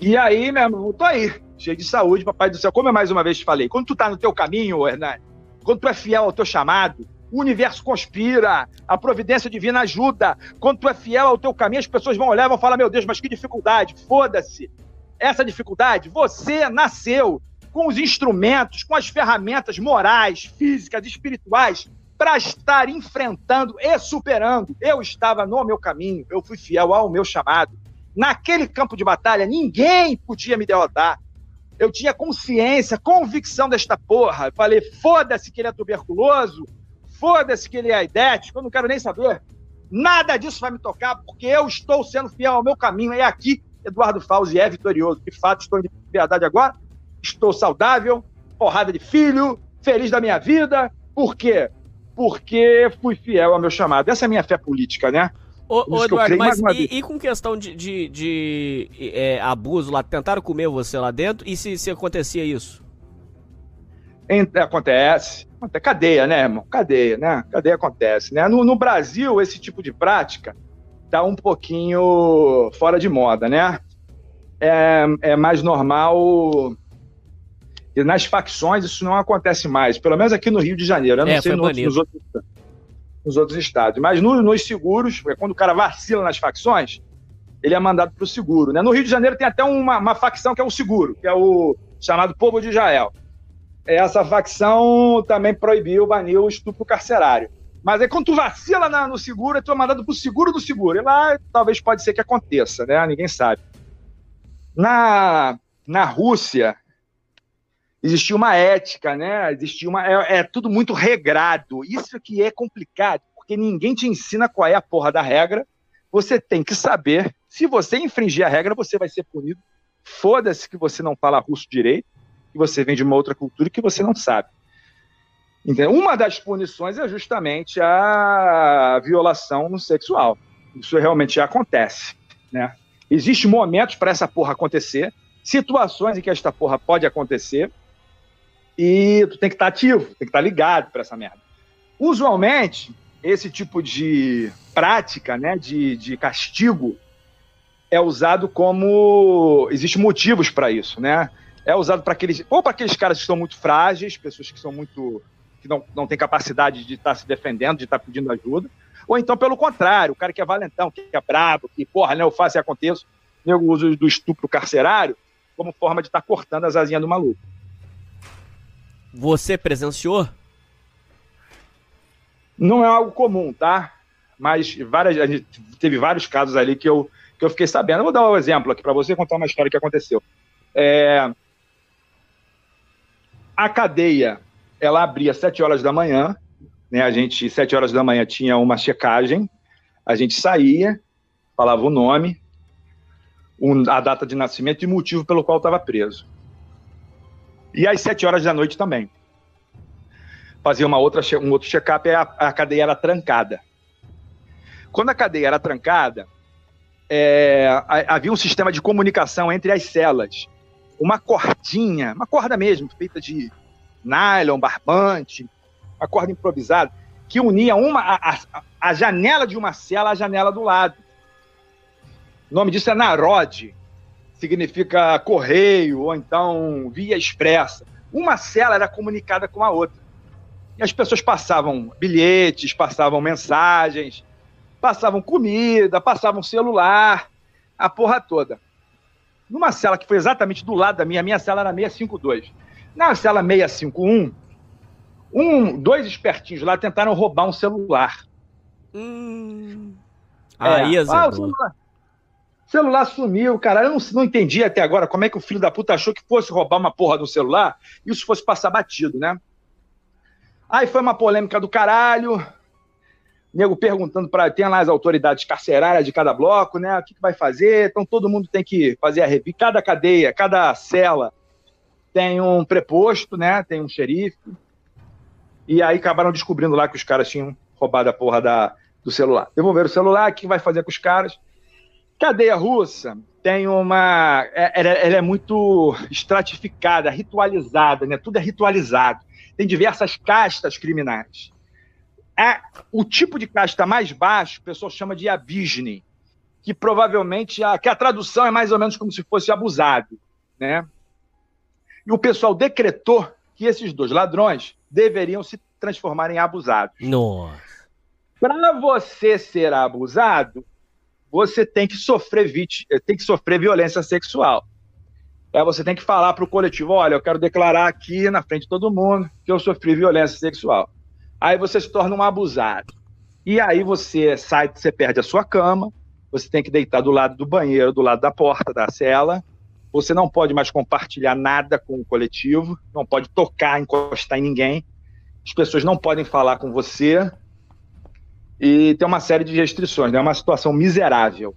E aí, meu irmão, tô aí, cheio de saúde, papai do céu. Como eu mais uma vez te falei, quando tu tá no teu caminho, Hernani, quando tu é fiel ao teu chamado, o universo conspira, a providência divina ajuda. Quando tu é fiel ao teu caminho, as pessoas vão olhar e vão falar: Meu Deus, mas que dificuldade, foda-se. Essa dificuldade, você nasceu com os instrumentos, com as ferramentas morais, físicas, espirituais para estar enfrentando e superando. Eu estava no meu caminho, eu fui fiel ao meu chamado. Naquele campo de batalha, ninguém podia me derrotar. Eu tinha consciência, convicção desta porra. Falei, foda-se que ele é tuberculoso, foda-se que ele é aidético, eu não quero nem saber. Nada disso vai me tocar, porque eu estou sendo fiel ao meu caminho. É aqui, Eduardo Fauzi é vitorioso. De fato, estou em liberdade agora, estou saudável, porrada de filho, feliz da minha vida. Por quê? Porque fui fiel ao meu chamado. Essa é a minha fé política, né? Ô, ô Eduardo, mas e, e, com questão de, de, de é, abuso lá? Tentaram comer você lá dentro? E se, se acontecia isso? Acontece. Cadeia, né, irmão? Cadeia, né? Cadeia acontece, né? No, no Brasil, esse tipo de prática tá um pouquinho fora de moda, né? É, é mais normal. E nas facções isso não acontece mais, pelo menos aqui no Rio de Janeiro. Eu não é, sei nos, nos, outros, nos outros estados. Mas no, nos seguros, quando o cara vacila nas facções, ele é mandado para o seguro. Né? No Rio de Janeiro tem até uma, uma facção que é o seguro, que é o chamado Povo de Israel. Essa facção também proibiu, baniu o estupro carcerário. Mas aí quando tu vacila na, no seguro, tu é mandado pro seguro do seguro. E lá talvez pode ser que aconteça, né? Ninguém sabe. Na, na Rússia, existia uma ética, né? Existia uma. É, é, tudo muito regrado. Isso que é complicado, porque ninguém te ensina qual é a porra da regra. Você tem que saber. Se você infringir a regra, você vai ser punido. Foda-se que você não fala russo direito, que você vem de uma outra cultura que você não sabe. Entendeu? Uma das punições é justamente a violação sexual. Isso realmente acontece, né? Existem momentos para essa porra acontecer, situações em que esta porra pode acontecer, e tu tem que estar tá ativo, tem que estar tá ligado para essa merda. Usualmente, esse tipo de prática, né, de, de castigo, é usado como. Existem motivos para isso, né? É usado para aqueles. Ou para aqueles caras que estão muito frágeis, pessoas que são muito que não, não tem capacidade de estar tá se defendendo, de estar tá pedindo ajuda. Ou então, pelo contrário, o cara que é valentão, que é brabo, que, porra, né, eu faço e aconteço, nego usa do estupro carcerário como forma de estar tá cortando as asinhas do maluco. Você presenciou? Não é algo comum, tá? Mas várias, a gente teve vários casos ali que eu, que eu fiquei sabendo. Eu vou dar um exemplo aqui para você contar uma história que aconteceu. É... A cadeia ela abria às 7 horas da manhã, né? A gente, 7 horas da manhã, tinha uma checagem, a gente saía, falava o nome, um, a data de nascimento e o motivo pelo qual estava preso. E às 7 horas da noite também. Fazia uma outra, um outro check-up e a, a cadeia era trancada. Quando a cadeia era trancada, é, havia um sistema de comunicação entre as celas. Uma cordinha, uma corda mesmo, feita de nylon, barbante, uma corda improvisada, que unia uma, a, a, a, janela de uma cela à janela do lado. O nome disso é narode, significa correio ou então via expressa. Uma cela era comunicada com a outra. E as pessoas passavam bilhetes, passavam mensagens, passavam comida, passavam celular, a porra toda. Numa cela que foi exatamente do lado da minha, a minha cela era 652 na cela 651, um, dois espertinhos lá tentaram roubar um celular. Hum. Aí, é. ah, o celular, celular sumiu, cara. Eu não, não entendi até agora como é que o filho da puta achou que fosse roubar uma porra do celular e isso fosse passar batido, né? Aí foi uma polêmica do caralho. Nego perguntando para tem lá as autoridades carcerárias de cada bloco, né? O que, que vai fazer? Então todo mundo tem que fazer a revista, cada cadeia, cada cela tem um preposto, né? Tem um xerife. E aí acabaram descobrindo lá que os caras tinham roubado a porra da, do celular. Devolveram o celular, o que vai fazer com os caras? Cadeia russa tem uma. É, ela, ela é muito estratificada, ritualizada, né? Tudo é ritualizado. Tem diversas castas criminais. É, o tipo de casta mais baixo, o pessoal chama de abisne, que provavelmente a, que a tradução é mais ou menos como se fosse abusado, né? E o pessoal decretou que esses dois ladrões deveriam se transformar em abusados. Nossa. Para você ser abusado, você tem que sofrer tem que sofrer violência sexual. Aí você tem que falar para o coletivo: olha, eu quero declarar aqui na frente de todo mundo que eu sofri violência sexual. Aí você se torna um abusado. E aí você sai, você perde a sua cama, você tem que deitar do lado do banheiro, do lado da porta da cela. Você não pode mais compartilhar nada com o coletivo, não pode tocar, encostar em ninguém. As pessoas não podem falar com você. E tem uma série de restrições, né? é uma situação miserável.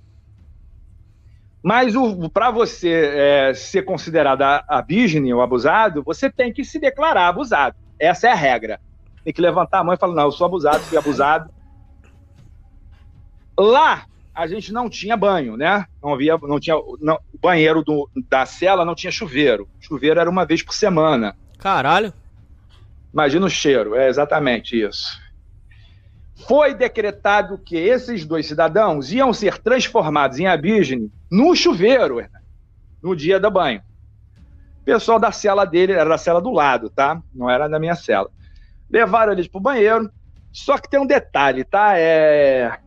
Mas para você é, ser considerado abígene ou abusado, você tem que se declarar abusado. Essa é a regra. Tem que levantar a mão e falar: não, eu sou abusado, fui abusado. Lá, a gente não tinha banho, né? Não havia, não tinha, não, o banheiro do, da cela não tinha chuveiro. chuveiro era uma vez por semana. Caralho. Imagina o cheiro, é exatamente isso. Foi decretado que esses dois cidadãos iam ser transformados em abígene no chuveiro, no dia do banho. O pessoal da cela dele, era da cela do lado, tá? Não era da minha cela. Levaram eles pro banheiro. Só que tem um detalhe, tá? É.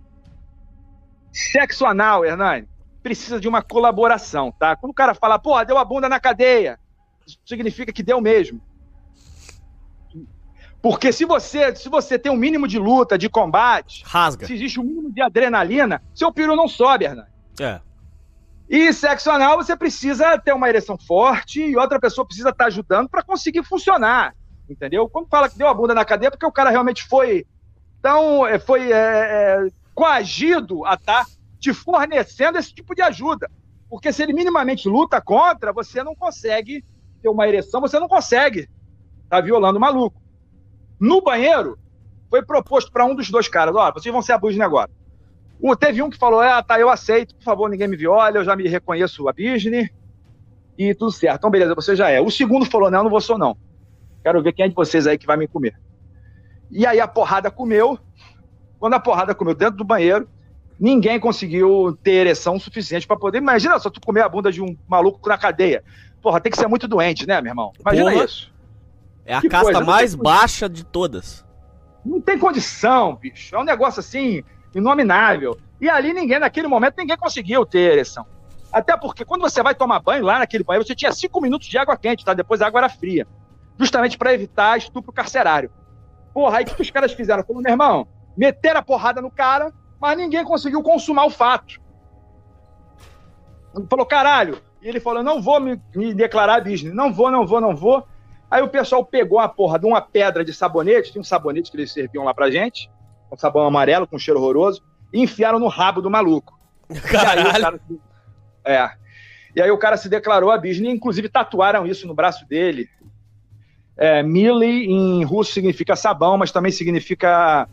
Sexo anal, Hernani, precisa de uma colaboração, tá? Quando o cara fala, porra, deu a bunda na cadeia, isso significa que deu mesmo. Porque se você, se você tem um mínimo de luta, de combate, rasga. Se existe um mínimo de adrenalina, seu piro não sobe, Hernani. É. E sexo anal, você precisa ter uma ereção forte e outra pessoa precisa estar ajudando para conseguir funcionar. Entendeu? Quando fala que deu a bunda na cadeia, é porque o cara realmente foi tão. É, foi é, é, coagido a estar tá te fornecendo esse tipo de ajuda. Porque se ele minimamente luta contra, você não consegue ter uma ereção, você não consegue tá violando o maluco. No banheiro, foi proposto para um dos dois caras: ó, vocês vão ser abusos agora. Teve um que falou: ah, tá, eu aceito, por favor, ninguém me viole, eu já me reconheço a Disney e tudo certo. Então, beleza, você já é. O segundo falou: não, não vou sou não. Quero ver quem é de vocês aí que vai me comer. E aí a porrada comeu. Quando a porrada comeu dentro do banheiro, ninguém conseguiu ter ereção suficiente para poder. Imagina só tu comer a bunda de um maluco na cadeia. Porra, tem que ser muito doente, né, meu irmão? Imagina Porra. isso. É a que casta coisa, mais baixa de todas. Não tem condição, bicho. É um negócio assim inominável. E ali ninguém, naquele momento, ninguém conseguiu ter ereção. Até porque quando você vai tomar banho lá naquele banho, você tinha cinco minutos de água quente, tá? Depois a água era fria. Justamente para evitar estupro carcerário. Porra, aí o que os caras fizeram? Falaram, meu irmão, meteram a porrada no cara, mas ninguém conseguiu consumar o fato. Ele falou, caralho. E ele falou, não vou me, me declarar business. Não vou, não vou, não vou. Aí o pessoal pegou a porra de uma pedra de sabonete, tem um sabonete que eles serviam lá pra gente, um sabão amarelo com cheiro horroroso, e enfiaram no rabo do maluco. Caralho. E aí, cara, é. E aí o cara se declarou a business, inclusive tatuaram isso no braço dele. É, Mili em russo significa sabão, mas também significa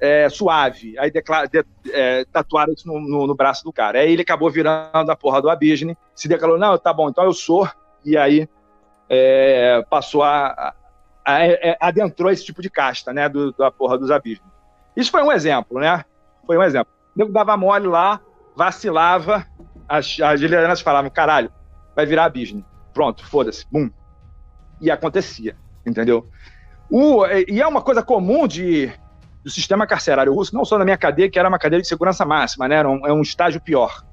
é, suave. Aí declara, de, é, tatuaram isso no, no, no, braço do cara. Aí ele acabou virando a porra do Abisne, se declarou, não, tá bom, então eu sou. E aí é, passou a, a, a, é, adentrou esse tipo de casta, né, do, da porra dos abismos. Isso foi um exemplo, né? Foi um exemplo. Nego dava mole lá, vacilava, as, as lideranças falavam, caralho, vai virar abismo. Pronto, foda-se, bum. E acontecia, entendeu? O, e é uma coisa comum de, do sistema carcerário russo, não só na minha cadeia, que era uma cadeia de segurança máxima, né? Era um, é um estágio pior.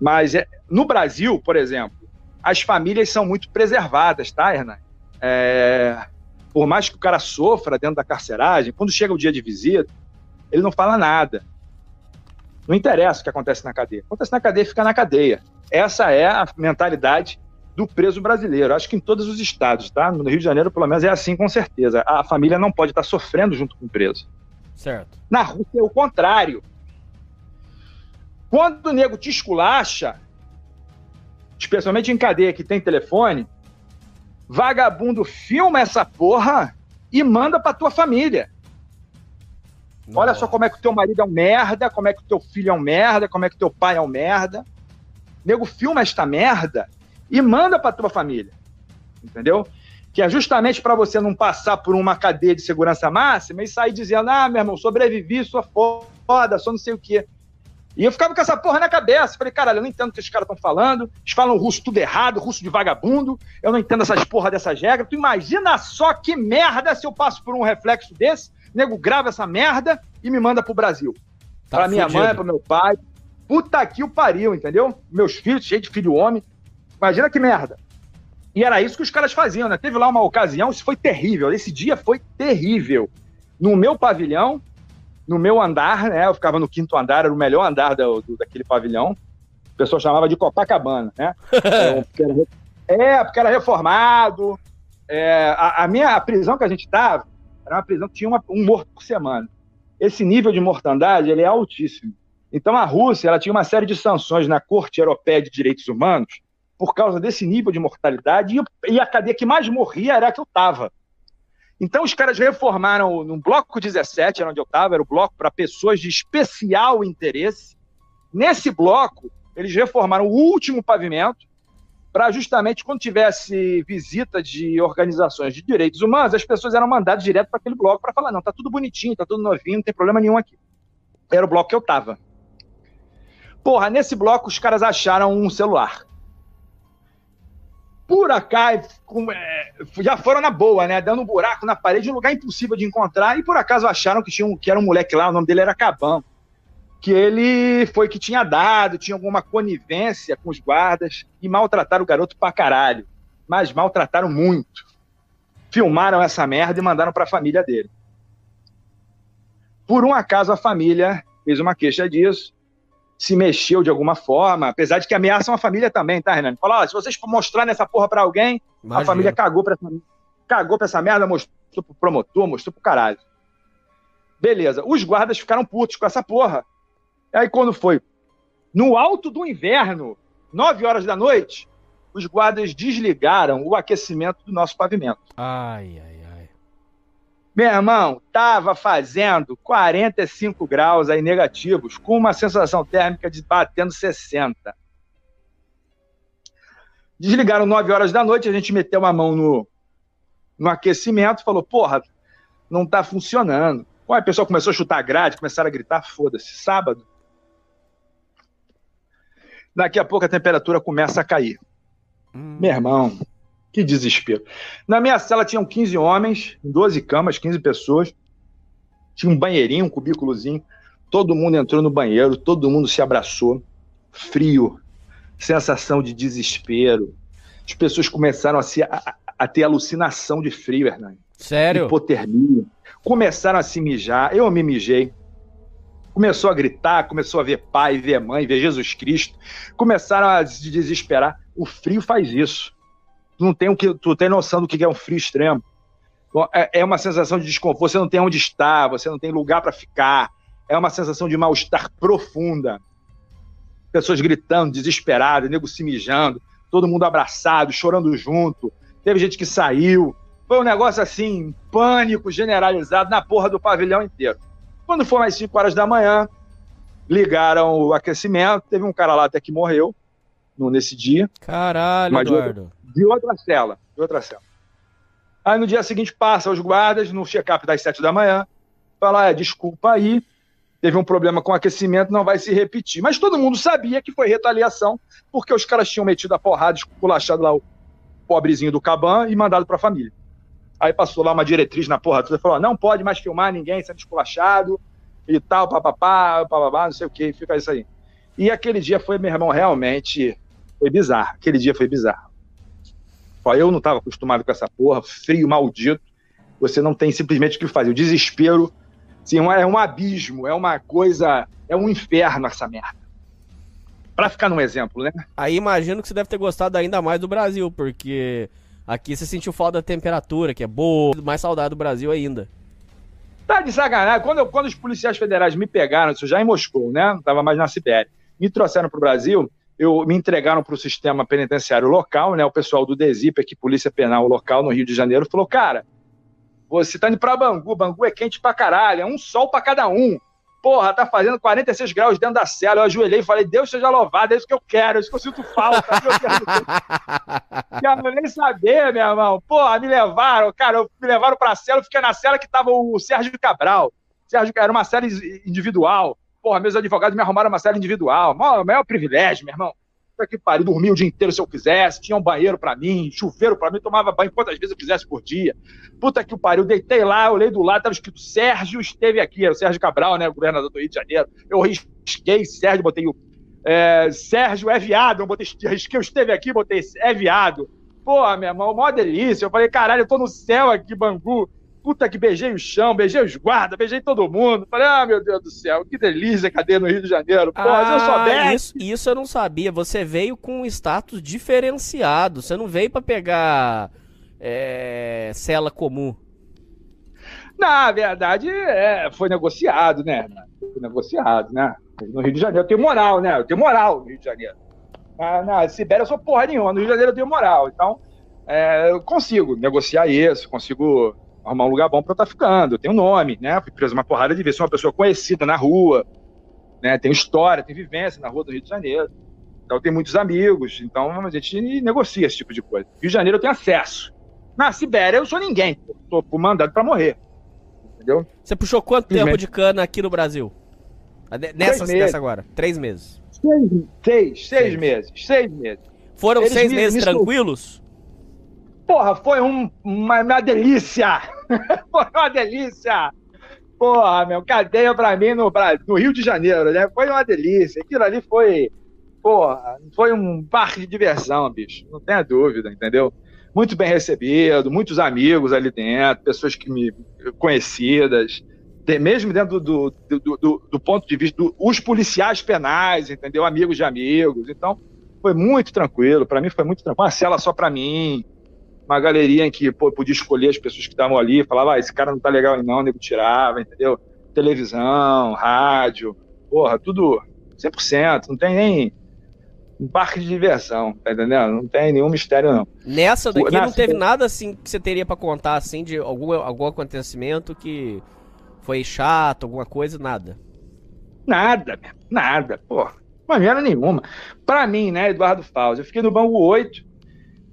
Mas é, no Brasil, por exemplo, as famílias são muito preservadas, tá, Hernan? É, por mais que o cara sofra dentro da carceragem, quando chega o dia de visita, ele não fala nada. Não interessa o que acontece na cadeia. Acontece na cadeia, fica na cadeia. Essa é a mentalidade do preso brasileiro. Acho que em todos os estados, tá? No Rio de Janeiro, pelo menos, é assim com certeza. A família não pode estar sofrendo junto com o preso. Certo. Na Rússia é o contrário. Quando o nego te esculacha, especialmente em cadeia que tem telefone, vagabundo filma essa porra e manda pra tua família. Olha só como é que o teu marido é um merda, como é que o teu filho é um merda, como é que o teu pai é um merda. nego filma esta merda e manda pra tua família. Entendeu? Que é justamente para você não passar por uma cadeia de segurança máxima e sair dizendo: ah, meu irmão, sobrevivi, sou foda, sou não sei o quê. E eu ficava com essa porra na cabeça. Falei, caralho, eu não entendo o que esses caras estão falando. Eles falam russo tudo errado, russo de vagabundo. Eu não entendo essas porra dessas regras. Tu imagina só que merda se eu passo por um reflexo desse, nego grava essa merda e me manda pro Brasil. Tá pra minha mãe, pro meu pai. Puta que o pariu, entendeu? Meus filhos, cheio de filho homem. Imagina que merda. E era isso que os caras faziam, né? Teve lá uma ocasião, isso foi terrível. Esse dia foi terrível. no meu pavilhão, no meu andar, né? Eu ficava no quinto andar, era o melhor andar do, do daquele pavilhão. O pessoal chamava de Copacabana, né? Então, porque era, é, porque era reformado. É, a, a, minha a prisão que a gente estava era uma prisão que tinha uma, um morto por semana. Esse nível de mortandade ele é altíssimo. Então a Rússia ela tinha uma série de sanções na Corte Europeia de Direitos Humanos por causa desse nível de mortalidade e, a cadeia que mais morria era a que eu estava. Então os caras reformaram no bloco 17, era onde eu estava, era o bloco para pessoas de especial interesse. Nesse bloco, eles reformaram o último pavimento para justamente quando tivesse visita de organizações de direitos humanos, as pessoas eram mandadas direto para aquele bloco para falar: não, tá tudo bonitinho, tá tudo novinho, não tem problema nenhum aqui. Era o bloco que eu tava. Porra, nesse bloco os caras acharam um celular. Por acaso, é, já foram na boa, né? Dando um buraco na parede, um lugar impossível de encontrar, e por acaso acharam que, tinha um, que era um moleque lá, o nome dele era Cabão. Que ele foi que tinha dado, tinha alguma conivência com os guardas e maltrataram o garoto pra caralho. Mas maltrataram muito. Filmaram essa merda e mandaram pra família dele. Por um acaso, a família fez uma queixa disso se mexeu de alguma forma, apesar de que ameaçam a família também, tá, Renan? Fala, se vocês mostrar nessa porra pra alguém, Imagina. a família cagou pra, essa, cagou pra essa merda, mostrou pro promotor, mostrou pro caralho. Beleza, os guardas ficaram putos com essa porra. Aí quando foi no alto do inverno, 9 horas da noite, os guardas desligaram o aquecimento do nosso pavimento. Ai, ai, meu irmão, tava fazendo 45 graus aí negativos, com uma sensação térmica de batendo 60. Desligaram 9 horas da noite, a gente meteu uma mão no, no aquecimento, falou, porra, não tá funcionando. Ué, o pessoal começou a chutar grade, começaram a gritar, foda-se, sábado. Daqui a pouco a temperatura começa a cair. Hum. Meu irmão, que desespero. Na minha sala tinham 15 homens, 12 camas, 15 pessoas. Tinha um banheirinho, um cubículozinho. Todo mundo entrou no banheiro, todo mundo se abraçou. Frio, sensação de desespero. As pessoas começaram a, se, a, a ter alucinação de frio, Hernani. Sério? Hipotermia. Começaram a se mijar. Eu me mijei. Começou a gritar, começou a ver pai, ver mãe, ver Jesus Cristo. Começaram a se desesperar. O frio faz isso tu não tem o que, tu tem noção do que é um frio extremo. É, é uma sensação de desconforto, você não tem onde estar, você não tem lugar para ficar. É uma sensação de mal-estar profunda. Pessoas gritando, desesperadas, nego se mijando, todo mundo abraçado, chorando junto. Teve gente que saiu. Foi um negócio assim, pânico generalizado na porra do pavilhão inteiro. Quando foi mais 5 horas da manhã, ligaram o aquecimento. Teve um cara lá até que morreu nesse dia. Caralho, Eduardo de outra cela, de outra cela. Aí no dia seguinte passa os guardas no check-up das sete da manhã, fala, é, desculpa aí, teve um problema com aquecimento, não vai se repetir. Mas todo mundo sabia que foi retaliação, porque os caras tinham metido a porrada, esculachado lá o pobrezinho do Caban e mandado para a família. Aí passou lá uma diretriz na porra toda falou: não pode mais filmar ninguém sendo esculachado e tal, papapá, papapá, não sei o que, fica isso aí. E aquele dia foi, meu irmão, realmente foi bizarro. Aquele dia foi bizarro. Eu não estava acostumado com essa porra, frio maldito. Você não tem simplesmente o que fazer. O desespero assim, é um abismo, é uma coisa, é um inferno essa merda. Para ficar num exemplo, né? Aí imagino que você deve ter gostado ainda mais do Brasil, porque aqui você sentiu falta da temperatura, que é boa, mais saudade do Brasil ainda. Tá de sacanagem. Quando, eu, quando os policiais federais me pegaram, isso já em Moscou, né? Não tava mais na Sibéria. Me trouxeram pro Brasil, eu me entregaram para o sistema penitenciário local, né? O pessoal do DESIP, aqui, Polícia Penal Local no Rio de Janeiro, falou: cara, você tá indo para Bangu, Bangu é quente pra caralho, é um sol para cada um. Porra, tá fazendo 46 graus dentro da cela. Eu ajoelhei e falei, Deus seja louvado, é isso que eu quero, é isso que eu sinto falta. Quero nem saber, meu irmão. Porra, me levaram, cara, me levaram pra cela, eu fiquei na cela que tava o Sérgio Cabral. Sérgio, era uma cela individual. Porra, meus advogados me arrumaram uma cela individual. Maior, maior privilégio, meu irmão. Puta que pariu, dormia o dia inteiro se eu quisesse, tinha um banheiro para mim, chuveiro para mim, tomava banho quantas vezes eu quisesse por dia. Puta que pariu, deitei lá, olhei do lado, tava escrito Sérgio esteve aqui, era o Sérgio Cabral, né, governador do Rio de Janeiro. Eu risquei Sérgio, botei o é, Sérgio é viado, eu botei, risquei, esteve aqui, botei é viado. Porra, meu irmão, mó delícia. Eu falei, caralho, eu tô no céu aqui, Bangu puta que beijei o chão, beijei os guardas, beijei todo mundo. Falei, ah, meu Deus do céu, que delícia cadê no Rio de Janeiro. Pô, ah, eu soubesse. Isso, isso eu não sabia. Você veio com um status diferenciado. Você não veio para pegar é, cela comum. Na verdade, é, foi negociado, né? Foi negociado, né? No Rio de Janeiro eu tenho moral, né? Eu tenho moral no Rio de Janeiro. Na, na Sibéria eu sou porra nenhuma, no Rio de Janeiro eu tenho moral. Então, é, eu consigo negociar isso, consigo arrumar um lugar bom para eu estar tá ficando. Eu tenho nome, né? Fui preso uma porrada de vezes, sou uma pessoa conhecida na rua, né? Tenho história, tenho vivência na rua do Rio de Janeiro. Então, tenho muitos amigos, então a gente negocia esse tipo de coisa. Rio de Janeiro eu tenho acesso. Na Sibéria eu sou ninguém, tô, tô mandado para morrer. Entendeu? Você puxou quanto tempo de cana aqui no Brasil? Nessa, nessa agora? Três meses. Seis, seis, seis meses. Seis meses. Foram Eles seis me, meses me tranquilos? Porra, foi um, uma, uma delícia! foi uma delícia! Porra, meu, cadeia pra mim no, no Rio de Janeiro, né? Foi uma delícia. Aquilo ali foi. Porra, foi um parque de diversão, bicho. Não tenha dúvida, entendeu? muito bem recebido, muitos amigos ali dentro, pessoas que me conhecidas, mesmo dentro do, do, do, do ponto de vista dos policiais penais, entendeu? Amigos de amigos. Então, foi muito tranquilo. Para mim, foi muito tranquilo. Uma cela só para mim, uma galeria em que pô, podia escolher as pessoas que estavam ali, falava, ah, esse cara não tá legal aí não, o nego tirava, entendeu? Televisão, rádio, porra, tudo 100%, não tem nem um parque de diversão, tá entendendo? Não tem nenhum mistério, não. Nessa daqui não teve nada assim que você teria para contar, assim, de algum, algum acontecimento que foi chato, alguma coisa, nada? Nada, nada, pô. Maneira nenhuma. Pra mim, né, Eduardo Fausto, eu fiquei no Bangu 8.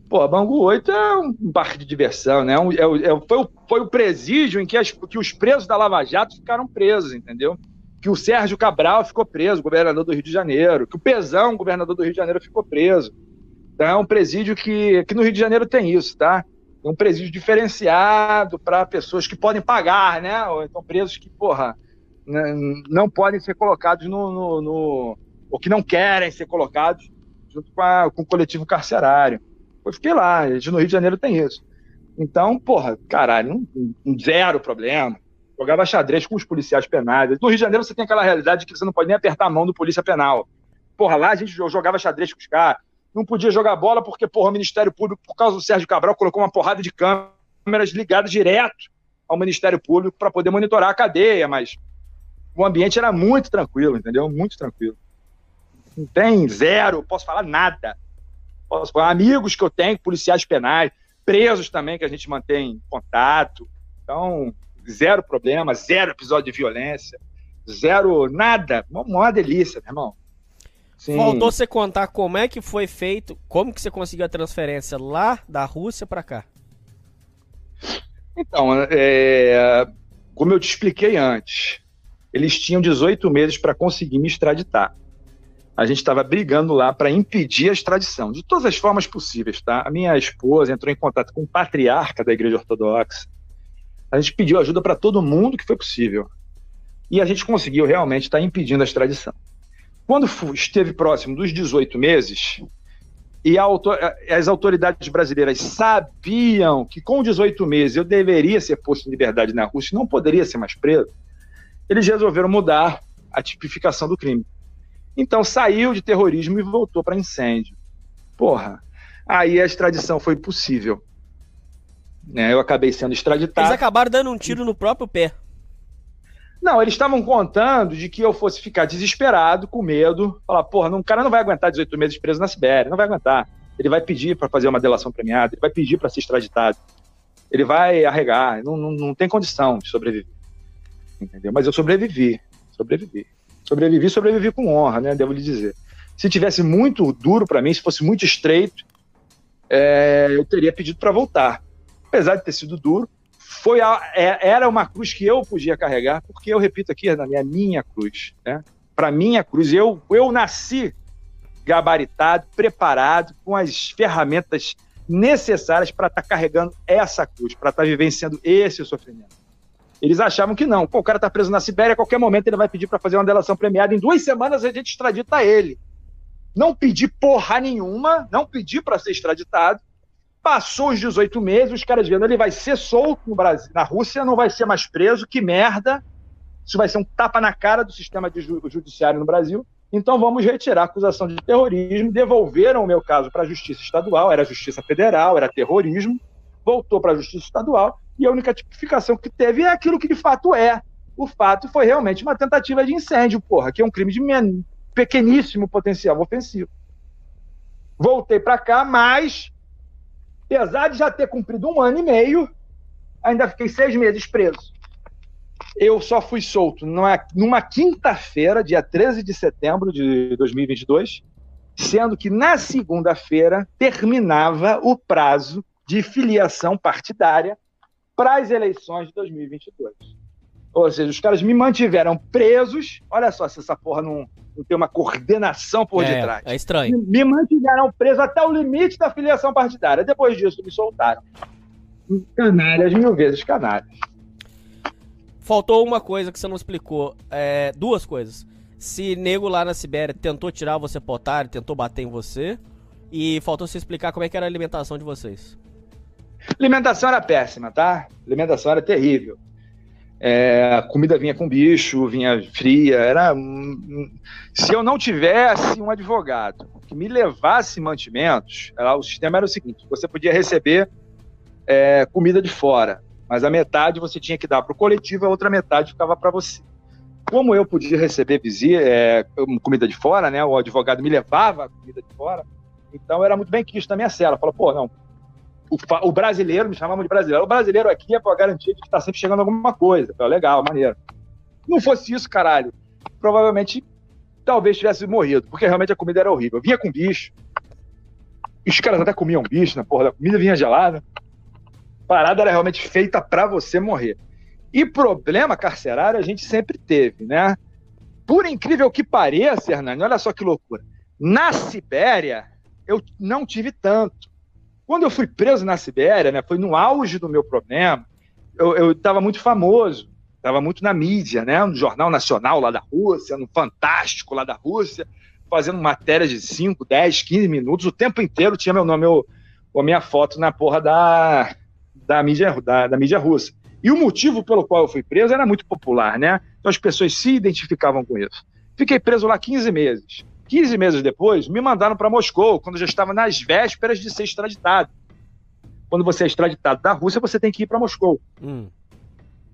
Pô, Bangu 8 é um parque de diversão, né? É, é, é, foi, o, foi o presídio em que, as, que os presos da Lava Jato ficaram presos, entendeu? que o Sérgio Cabral ficou preso, governador do Rio de Janeiro, que o Pezão, governador do Rio de Janeiro, ficou preso. Então, é um presídio que, que no Rio de Janeiro tem isso, tá? É um presídio diferenciado para pessoas que podem pagar, né? Ou então presos que, porra, não podem ser colocados no, no, no ou que não querem ser colocados junto com, a, com o coletivo carcerário. Eu fiquei lá, no Rio de Janeiro tem isso. Então, porra, caralho, um, um zero problema jogava xadrez com os policiais penais. No Rio de Janeiro você tem aquela realidade que você não pode nem apertar a mão do polícia penal. Porra, lá a gente jogava xadrez com os caras. Não podia jogar bola porque, porra, o Ministério Público, por causa do Sérgio Cabral, colocou uma porrada de câmeras ligadas direto ao Ministério Público para poder monitorar a cadeia, mas o ambiente era muito tranquilo, entendeu? Muito tranquilo. Não tem zero, posso falar nada. Posso falar, amigos que eu tenho, policiais penais, presos também que a gente mantém contato. Então, zero problema, zero episódio de violência, zero nada. Uma, uma delícia, meu irmão. Sim. Faltou você contar como é que foi feito, como que você conseguiu a transferência lá da Rússia para cá. Então, é, como eu te expliquei antes, eles tinham 18 meses para conseguir me extraditar. A gente estava brigando lá para impedir a extradição, de todas as formas possíveis, tá? A minha esposa entrou em contato com o patriarca da Igreja Ortodoxa, a gente pediu ajuda para todo mundo que foi possível. E a gente conseguiu realmente estar tá impedindo a extradição. Quando esteve próximo dos 18 meses, e autor as autoridades brasileiras sabiam que com 18 meses eu deveria ser posto em liberdade na Rússia, não poderia ser mais preso, eles resolveram mudar a tipificação do crime. Então saiu de terrorismo e voltou para incêndio. Porra, aí a extradição foi possível. Né? Eu acabei sendo extraditado. Eles acabaram dando um tiro no próprio pé. Não, eles estavam contando de que eu fosse ficar desesperado, com medo, falar, porra, um cara não vai aguentar 18 meses preso na Sibéria, não vai aguentar. Ele vai pedir para fazer uma delação premiada, ele vai pedir para ser extraditado, ele vai arregar, não, não, não tem condição de sobreviver. Entendeu? Mas eu sobrevivi, sobrevivi. Sobrevivi, sobrevivi com honra, né? Devo lhe dizer. Se tivesse muito duro para mim, se fosse muito estreito, é, eu teria pedido para voltar apesar de ter sido duro, foi a, é, era uma cruz que eu podia carregar, porque eu repito aqui, Hernani, é minha cruz. Né? Para minha cruz, eu, eu nasci gabaritado, preparado, com as ferramentas necessárias para estar tá carregando essa cruz, para estar tá vivenciando esse sofrimento. Eles achavam que não. Pô, o cara está preso na Sibéria, a qualquer momento ele vai pedir para fazer uma delação premiada. Em duas semanas a gente extradita ele. Não pedi porra nenhuma, não pedi para ser extraditado Passou os 18 meses, os caras vendo, ele vai ser solto no Brasil, na Rússia, não vai ser mais preso, que merda. Isso vai ser um tapa na cara do sistema de ju judiciário no Brasil. Então vamos retirar a acusação de terrorismo. Devolveram o meu caso para a Justiça Estadual, era Justiça Federal, era terrorismo. Voltou para a Justiça Estadual e a única tipificação que teve é aquilo que de fato é. O fato foi realmente uma tentativa de incêndio, porra, que é um crime de pequeníssimo potencial ofensivo. Voltei para cá, mas apesar de já ter cumprido um ano e meio, ainda fiquei seis meses preso. Eu só fui solto numa, numa quinta-feira, dia 13 de setembro de 2022, sendo que na segunda-feira terminava o prazo de filiação partidária para as eleições de 2022. Ou seja, os caras me mantiveram presos. Olha só se essa porra não, não tem uma coordenação por é, detrás. É estranho. Me mantiveram preso até o limite da filiação partidária. Depois disso, me soltaram. Canalhas, mil vezes canalhas. Faltou uma coisa que você não explicou. É, duas coisas. Se nego lá na Sibéria tentou tirar você pro otário, tentou bater em você. E faltou você explicar como é que era a alimentação de vocês. Alimentação era péssima, tá? Alimentação era terrível. É, a comida vinha com bicho, vinha fria. Era se eu não tivesse um advogado que me levasse mantimentos, o sistema era o seguinte: você podia receber é, comida de fora, mas a metade você tinha que dar para o coletivo, a outra metade ficava para você. Como eu podia receber visita, é, comida de fora, né? O advogado me levava a comida de fora, então era muito bem quisto na minha cela. Falou, pô, não, o, o, brasileiro, me chamavam de brasileiro. O brasileiro aqui é para garantir que está sempre chegando alguma coisa. Falei, legal, maneiro. Não fosse isso, caralho, provavelmente talvez tivesse morrido, porque realmente a comida era horrível. Vinha com bicho. Os caras até comiam bicho na porra da comida, vinha gelada. A parada era realmente feita para você morrer. E problema carcerário a gente sempre teve, né? Por incrível que pareça, Hernani, olha só que loucura. Na Sibéria, eu não tive tanto. Quando eu fui preso na Sibéria, né, foi no auge do meu problema, eu estava muito famoso, estava muito na mídia, né, no Jornal Nacional lá da Rússia, no Fantástico lá da Rússia, fazendo matérias de 5, 10, 15 minutos, o tempo inteiro tinha meu nome, meu, a minha foto na porra da, da, mídia, da, da mídia russa. E o motivo pelo qual eu fui preso era muito popular, né? Então as pessoas se identificavam com isso. Fiquei preso lá 15 meses. 15 meses depois, me mandaram para Moscou, quando eu já estava nas vésperas de ser extraditado. Quando você é extraditado da Rússia, você tem que ir para Moscou. Hum.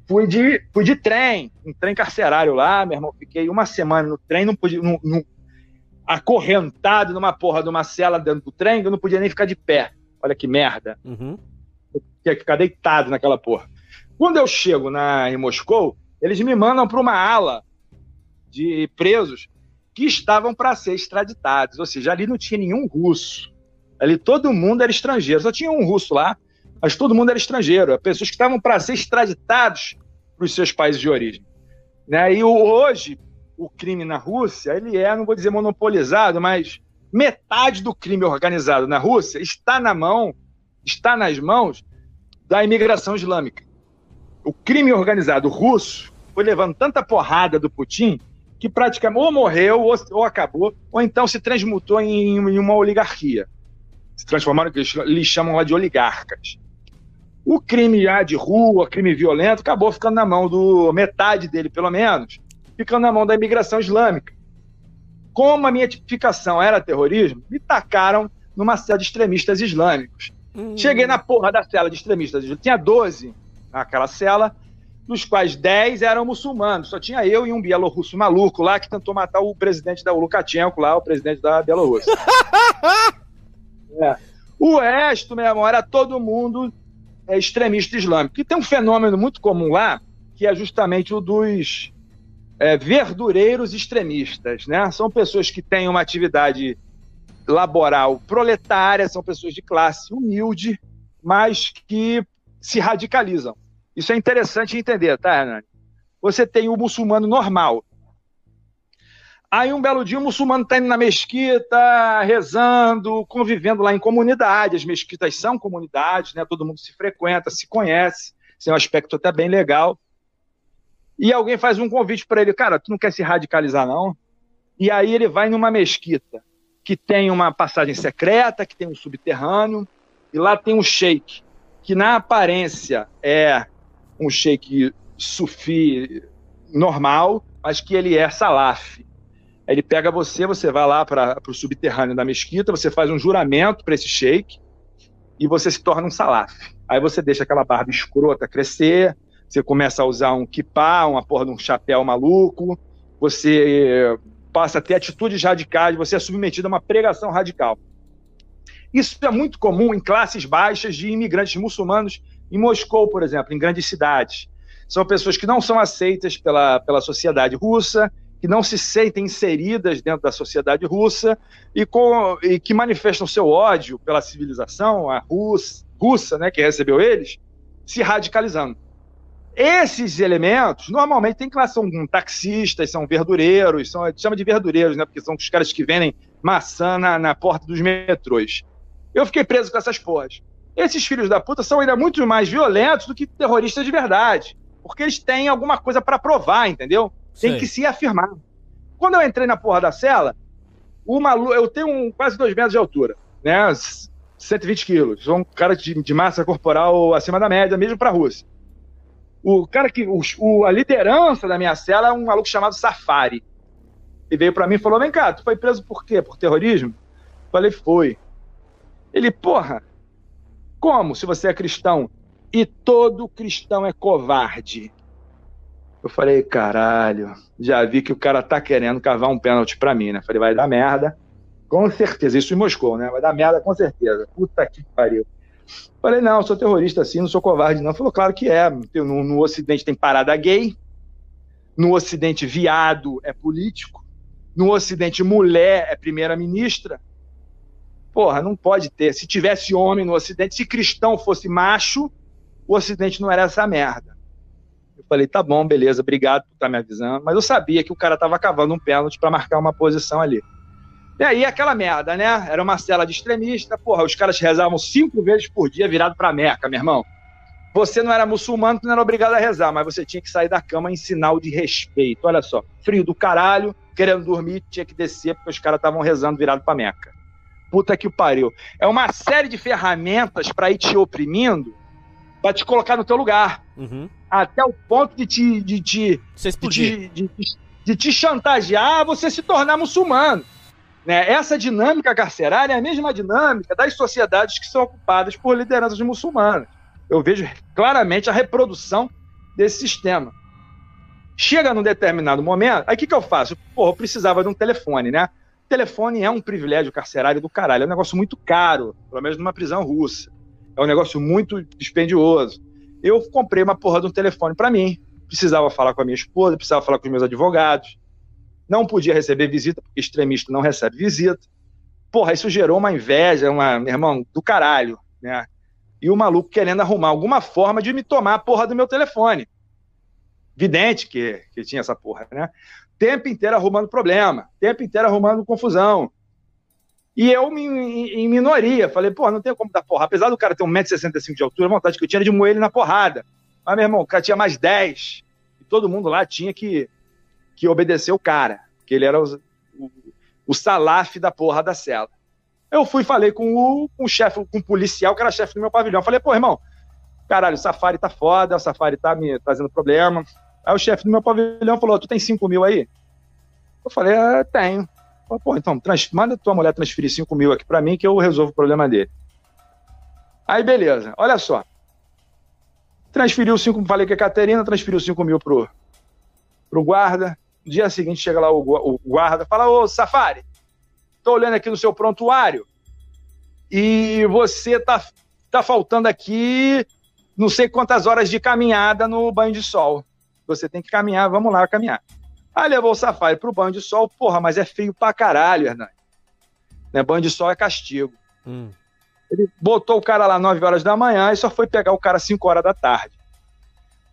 Fui, de, fui de trem, um trem carcerário lá, meu irmão. Fiquei uma semana no trem, não podia. Não, não, acorrentado numa porra de uma cela dentro do trem, eu não podia nem ficar de pé. Olha que merda. Uhum. Eu tinha que ficar deitado naquela porra. Quando eu chego na, em Moscou, eles me mandam para uma ala de presos que estavam para ser extraditados. Ou seja, ali não tinha nenhum russo. Ali todo mundo era estrangeiro. Só tinha um russo lá, mas todo mundo era estrangeiro. Pessoas que estavam para ser extraditados para os seus países de origem. Né? E hoje, o crime na Rússia, ele é, não vou dizer monopolizado, mas metade do crime organizado na Rússia está na mão, está nas mãos da imigração islâmica. O crime organizado russo foi levando tanta porrada do Putin que praticamente ou morreu ou, ou acabou, ou então se transmutou em, em uma oligarquia. Se transformaram, eles chamam lá de oligarcas. O crime já de rua, crime violento, acabou ficando na mão do metade dele, pelo menos, ficando na mão da imigração islâmica. Como a minha tipificação era terrorismo, me tacaram numa cela de extremistas islâmicos. Hum. Cheguei na porra da cela de extremistas, tinha 12 naquela cela, dos quais 10 eram muçulmanos. Só tinha eu e um bielorrusso maluco lá que tentou matar o presidente da Lukashenko lá, o presidente da Bielorrússia. é. O resto, meu irmão, era todo mundo é, extremista islâmico. E tem um fenômeno muito comum lá, que é justamente o dos é, verdureiros extremistas. Né? São pessoas que têm uma atividade laboral proletária, são pessoas de classe humilde, mas que se radicalizam. Isso é interessante entender, tá, Hernani? Você tem o muçulmano normal. Aí um belo dia o muçulmano está indo na mesquita, rezando, convivendo lá em comunidade. As mesquitas são comunidades, né? Todo mundo se frequenta, se conhece. Isso é um aspecto até bem legal. E alguém faz um convite para ele, cara, tu não quer se radicalizar não? E aí ele vai numa mesquita que tem uma passagem secreta, que tem um subterrâneo, e lá tem um sheik, que na aparência é um sheik sufi normal, mas que ele é salaf. Ele pega você, você vai lá para o subterrâneo da mesquita, você faz um juramento para esse sheik e você se torna um salaf. Aí você deixa aquela barba escrota crescer, você começa a usar um kippah, uma porra de um chapéu maluco, você passa a ter atitudes radicais, você é submetido a uma pregação radical. Isso é muito comum em classes baixas de imigrantes muçulmanos em Moscou, por exemplo, em grandes cidades. São pessoas que não são aceitas pela, pela sociedade russa, que não se sentem inseridas dentro da sociedade russa e, com, e que manifestam seu ódio pela civilização, a russa, russa né, que recebeu eles, se radicalizando. Esses elementos normalmente têm classe, são taxistas, são verdureiros, são, chama de verdureiros, né, porque são os caras que vendem maçã na, na porta dos metrôs. Eu fiquei preso com essas porras. Esses filhos da puta são ainda muito mais violentos do que terroristas de verdade, porque eles têm alguma coisa para provar, entendeu? Tem que se afirmar. Quando eu entrei na porra da cela, malu... eu tenho um, quase dois metros de altura, né? 120 quilos. Sou um cara de, de massa corporal acima da média, mesmo para a Rússia. O cara que. O, o, a liderança da minha cela é um maluco chamado Safari. Ele veio para mim e falou: Vem cá, tu foi preso por quê? Por terrorismo? falei: Foi. Ele, porra, como se você é cristão? E todo cristão é covarde. Eu falei, caralho, já vi que o cara tá querendo cavar um pênalti pra mim, né? Falei, vai dar merda. Com certeza, isso em Moscou, né? Vai dar merda com certeza. Puta que pariu. Falei, não, sou terrorista assim, não sou covarde, não. Falou, claro que é. No, no Ocidente tem parada gay. No Ocidente, viado é político. No Ocidente, mulher é primeira-ministra. Porra, não pode ter. Se tivesse homem no Ocidente, se cristão fosse macho, o Ocidente não era essa merda. Eu falei, tá bom, beleza, obrigado por estar tá me avisando. Mas eu sabia que o cara tava cavando um pênalti para marcar uma posição ali. E aí, aquela merda, né? Era uma cela de extremista, porra, os caras rezavam cinco vezes por dia virado pra Meca, meu irmão. Você não era muçulmano, tu não era obrigado a rezar, mas você tinha que sair da cama em sinal de respeito. Olha só, frio do caralho, querendo dormir, tinha que descer porque os caras estavam rezando virado pra Meca. Puta que pariu. É uma série de ferramentas para ir te oprimindo, para te colocar no teu lugar. Uhum até o ponto de te, de, de, de, de, de te chantagear a você se tornar muçulmano. Né? Essa dinâmica carcerária é a mesma dinâmica das sociedades que são ocupadas por lideranças muçulmanas. Eu vejo claramente a reprodução desse sistema. Chega num determinado momento, aí o que, que eu faço? Pô, eu precisava de um telefone, né? Telefone é um privilégio carcerário do caralho, é um negócio muito caro, pelo menos numa prisão russa. É um negócio muito dispendioso eu comprei uma porra de um telefone para mim. Precisava falar com a minha esposa, precisava falar com os meus advogados. Não podia receber visita, porque extremista não recebe visita. Porra, isso gerou uma inveja, uma, meu irmão, do caralho, né? E o maluco querendo arrumar alguma forma de me tomar a porra do meu telefone. Vidente que, que tinha essa porra, né? Tempo inteiro arrumando problema, tempo inteiro arrumando confusão. E eu, em, minoria, falei, pô, não tem como dar porra. Apesar do cara ter 1,65m de altura, a vontade que eu tinha era de moer ele na porrada. Mas, meu irmão, o cara tinha mais 10. E todo mundo lá tinha que, que obedecer o cara. Que ele era o, o, o salaf da porra da cela. Eu fui falei com o, com o chefe, com o policial, que era chefe do meu pavilhão. Falei, pô, irmão, caralho, o Safari tá foda, o Safari tá me trazendo problema. Aí o chefe do meu pavilhão falou, tu tem 5 mil aí? Eu falei, ah, tenho. Pô, então, trans, manda tua mulher transferir 5 mil aqui para mim que eu resolvo o problema dele. Aí, beleza. Olha só. Transferiu 5, falei que a Caterina transferiu 5 mil pro, pro guarda. No dia seguinte chega lá o, o guarda, fala, ô Safari, tô olhando aqui no seu prontuário e você tá, tá faltando aqui não sei quantas horas de caminhada no banho de sol. Você tem que caminhar, vamos lá caminhar. Aí levou o Safari pro banho de sol, porra, mas é feio pra caralho, Hernani. Né? Banho de sol é castigo. Hum. Ele botou o cara lá 9 horas da manhã e só foi pegar o cara 5 horas da tarde.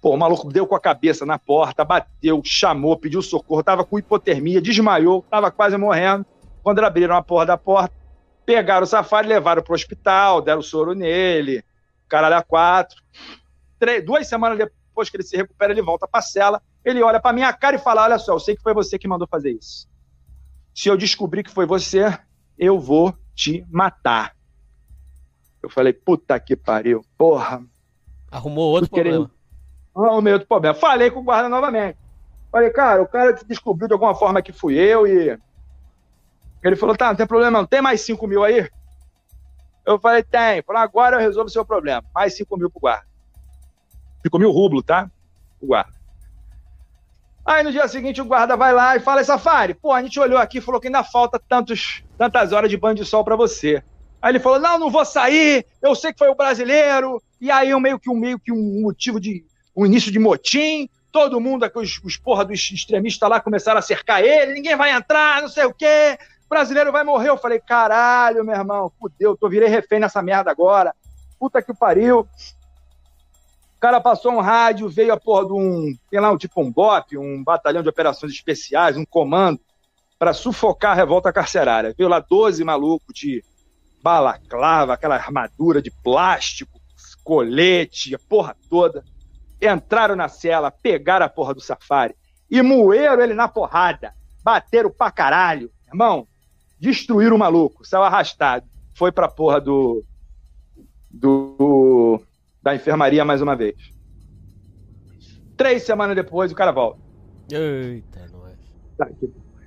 Pô, o maluco deu com a cabeça na porta, bateu, chamou, pediu socorro, tava com hipotermia, desmaiou, tava quase morrendo. Quando abriram a porra da porta, pegaram o safari, levaram pro hospital, deram soro nele, caralho a quatro. Três, duas semanas depois que ele se recupera, ele volta pra cela, ele olha pra minha cara e fala: Olha só, eu sei que foi você que mandou fazer isso. Se eu descobrir que foi você, eu vou te matar. Eu falei, puta que pariu, porra. Arrumou outro problema. Arrumei outro problema. Falei com o guarda novamente. Falei, cara, o cara descobriu de alguma forma que fui eu e. Ele falou, tá, não tem problema, não. Tem mais 5 mil aí? Eu falei, tem. Falei, agora eu resolvo o seu problema. Mais 5 mil pro guarda. 5 mil rublo, tá? O guarda. Aí no dia seguinte o guarda vai lá e fala, Safari, pô, a gente olhou aqui e falou que ainda falta tantos, tantas horas de banho de sol pra você. Aí ele falou, não, não vou sair, eu sei que foi o brasileiro, e aí eu meio que um, meio que um motivo de, um início de motim, todo mundo, os, os porra dos extremistas lá começaram a cercar ele, ninguém vai entrar, não sei o quê, brasileiro vai morrer. Eu falei, caralho, meu irmão, fudeu, tô virei refém nessa merda agora, puta que pariu. O cara passou um rádio, veio a porra de um, tem lá um tipo um BOP, um batalhão de operações especiais, um comando, para sufocar a revolta carcerária. Veio lá 12 malucos de balaclava, aquela armadura de plástico, colete, a porra toda. Entraram na cela, pegaram a porra do safari e moeram ele na porrada. Bateram pra caralho. Irmão, destruíram o maluco, saiu arrastado. Foi pra porra do. do da enfermaria mais uma vez. Três semanas depois, o cara volta. Eita, nós. Tá,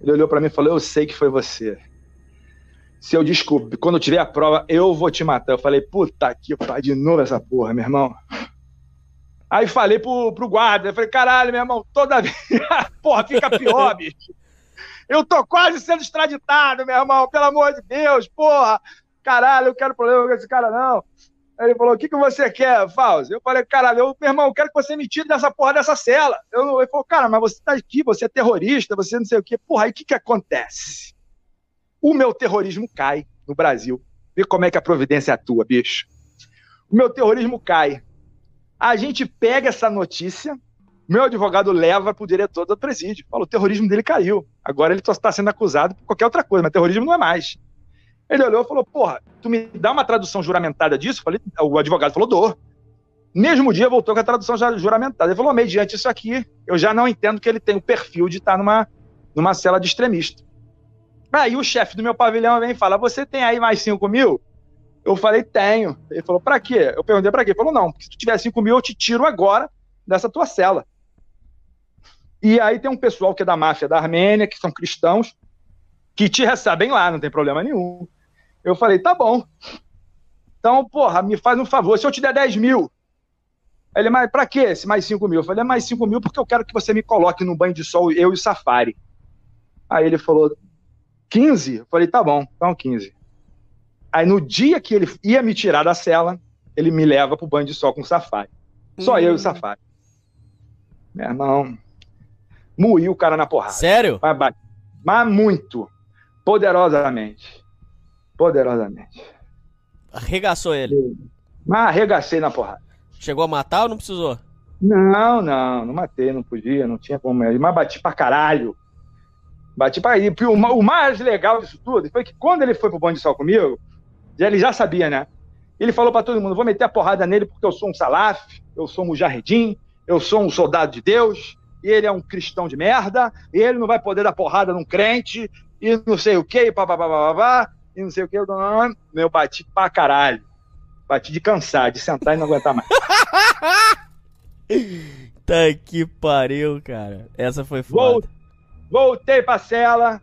Ele olhou pra mim e falou: Eu sei que foi você. Se eu descobrir, quando eu tiver a prova, eu vou te matar. Eu falei: Puta que pariu, de novo essa porra, meu irmão. Aí falei pro, pro guarda: Eu falei, caralho, meu irmão, toda vez. porra, fica pior, bicho. Eu tô quase sendo extraditado, meu irmão, pelo amor de Deus, porra. Caralho, eu quero problema com esse cara, não. Ele falou: O que, que você quer, Fausto? Eu falei: eu, meu irmão, eu quero que você me tire dessa porra dessa cela. Eu, ele falou: Cara, mas você tá aqui, você é terrorista, você não sei o quê. Porra, aí o que, que acontece? O meu terrorismo cai no Brasil. Vê como é que a providência atua, bicho. O meu terrorismo cai. A gente pega essa notícia, meu advogado leva pro diretor do presídio. Fala: O terrorismo dele caiu. Agora ele está sendo acusado por qualquer outra coisa, mas terrorismo não é mais. Ele olhou e falou: Porra, tu me dá uma tradução juramentada disso? Falei, o advogado falou: Dou. Mesmo dia voltou com a tradução juramentada. Ele falou: mediante isso aqui, eu já não entendo que ele tem o perfil de estar numa, numa cela de extremista. Aí o chefe do meu pavilhão vem e fala: Você tem aí mais 5 mil? Eu falei: Tenho. Ele falou: Pra quê? Eu perguntei: Pra quê? Ele falou: Não, porque se tu tiver 5 mil, eu te tiro agora dessa tua cela. E aí tem um pessoal que é da máfia da Armênia, que são cristãos, que te recebem lá, não tem problema nenhum. Eu falei, tá bom. Então, porra, me faz um favor, se eu te der 10 mil. Ele, mas pra quê esse mais 5 mil? Eu falei, é mais 5 mil porque eu quero que você me coloque no banho de sol, eu e o Safari. Aí ele falou, 15? Eu falei, tá bom, então 15. Aí no dia que ele ia me tirar da cela, ele me leva pro banho de sol com o Safari. Só eu e o Safari. Meu irmão, moí o cara na porrada. Sério? Mas, mas muito. Poderosamente. Poderosamente. Arregaçou ele. Mas arregacei na porrada. Chegou a matar ou não precisou? Não, não, não matei, não podia, não tinha como. Mas bati pra caralho. Bati pra ir. O o mais legal disso tudo foi que quando ele foi pro banho de sol comigo, ele já sabia, né? Ele falou pra todo mundo: vou meter a porrada nele porque eu sou um salaf, eu sou um mujahedin, eu sou um soldado de Deus, e ele é um cristão de merda, e ele não vai poder dar porrada num crente, e não sei o que, papapá, e não sei o que. Eu bati pra caralho. Bati de cansar, de sentar e não aguentar mais. Tá que pariu, cara. Essa foi foda. Voltei pra cela.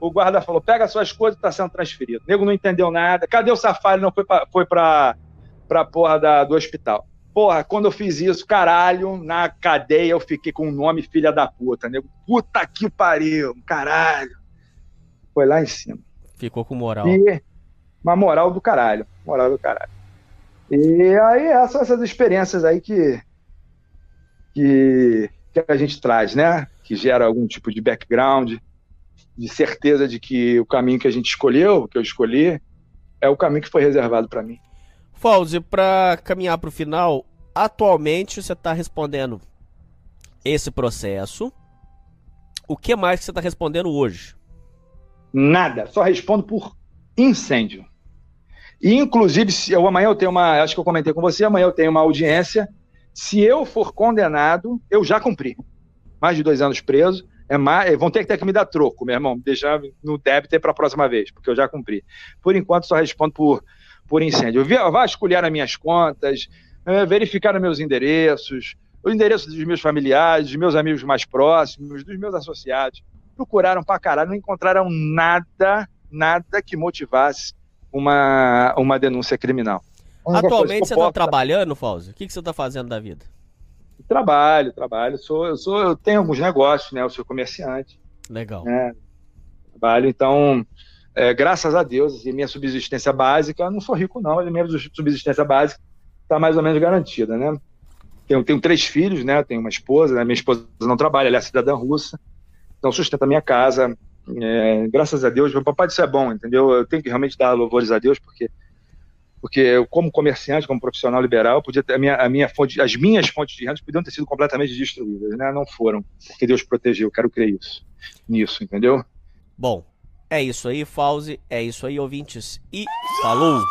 O guarda falou: pega suas coisas, tá sendo transferido. O nego não entendeu nada. Cadê o safari? Não foi pra, foi pra, pra porra da, do hospital. Porra, quando eu fiz isso, caralho, na cadeia eu fiquei com o nome filha da puta, nego. Puta que pariu, caralho. Foi lá em cima. Ficou com moral. E uma moral do caralho. Moral do caralho. E aí, essas são essas experiências aí que, que, que a gente traz, né? Que gera algum tipo de background, de certeza de que o caminho que a gente escolheu, que eu escolhi, é o caminho que foi reservado para mim. Fauzi, pra caminhar pro final, atualmente você tá respondendo esse processo. O que mais que você tá respondendo hoje? Nada, só respondo por incêndio. E, inclusive, se eu, amanhã eu tenho uma. Acho que eu comentei com você, amanhã eu tenho uma audiência. Se eu for condenado, eu já cumpri. Mais de dois anos preso. É mais, vão ter que ter que me dar troco, meu irmão. Deixar no débito para a próxima vez, porque eu já cumpri. Por enquanto, só respondo por, por incêndio. Vasculharam minhas contas, é, verificaram meus endereços, o endereço dos meus familiares, dos meus amigos mais próximos, dos meus associados. Procuraram pra caralho, não encontraram nada, nada que motivasse uma, uma denúncia criminal. Atualmente você está trabalhando, Fausto? O que, que você está fazendo da vida? Trabalho, trabalho. Sou, eu, sou, eu tenho alguns negócios, né? Eu sou comerciante. Legal. Né? Trabalho, então, é, graças a Deus, assim, minha subsistência básica, eu não sou rico não, mas minha subsistência básica está mais ou menos garantida, né? Tenho, tenho três filhos, né? Tenho uma esposa, né? minha esposa não trabalha, ela é cidadã russa, então sustenta a minha casa. É, graças a Deus, meu papai isso é bom, entendeu? Eu tenho que realmente dar louvores a Deus, porque porque eu, como comerciante, como profissional liberal, podia ter, a minha, a minha fonte, as minhas fontes de renda podiam ter sido completamente destruídas, né? Não foram, porque Deus protegeu. Eu quero crer isso, nisso, entendeu? Bom, é isso aí, Fauzi. É isso aí, ouvintes. E falou!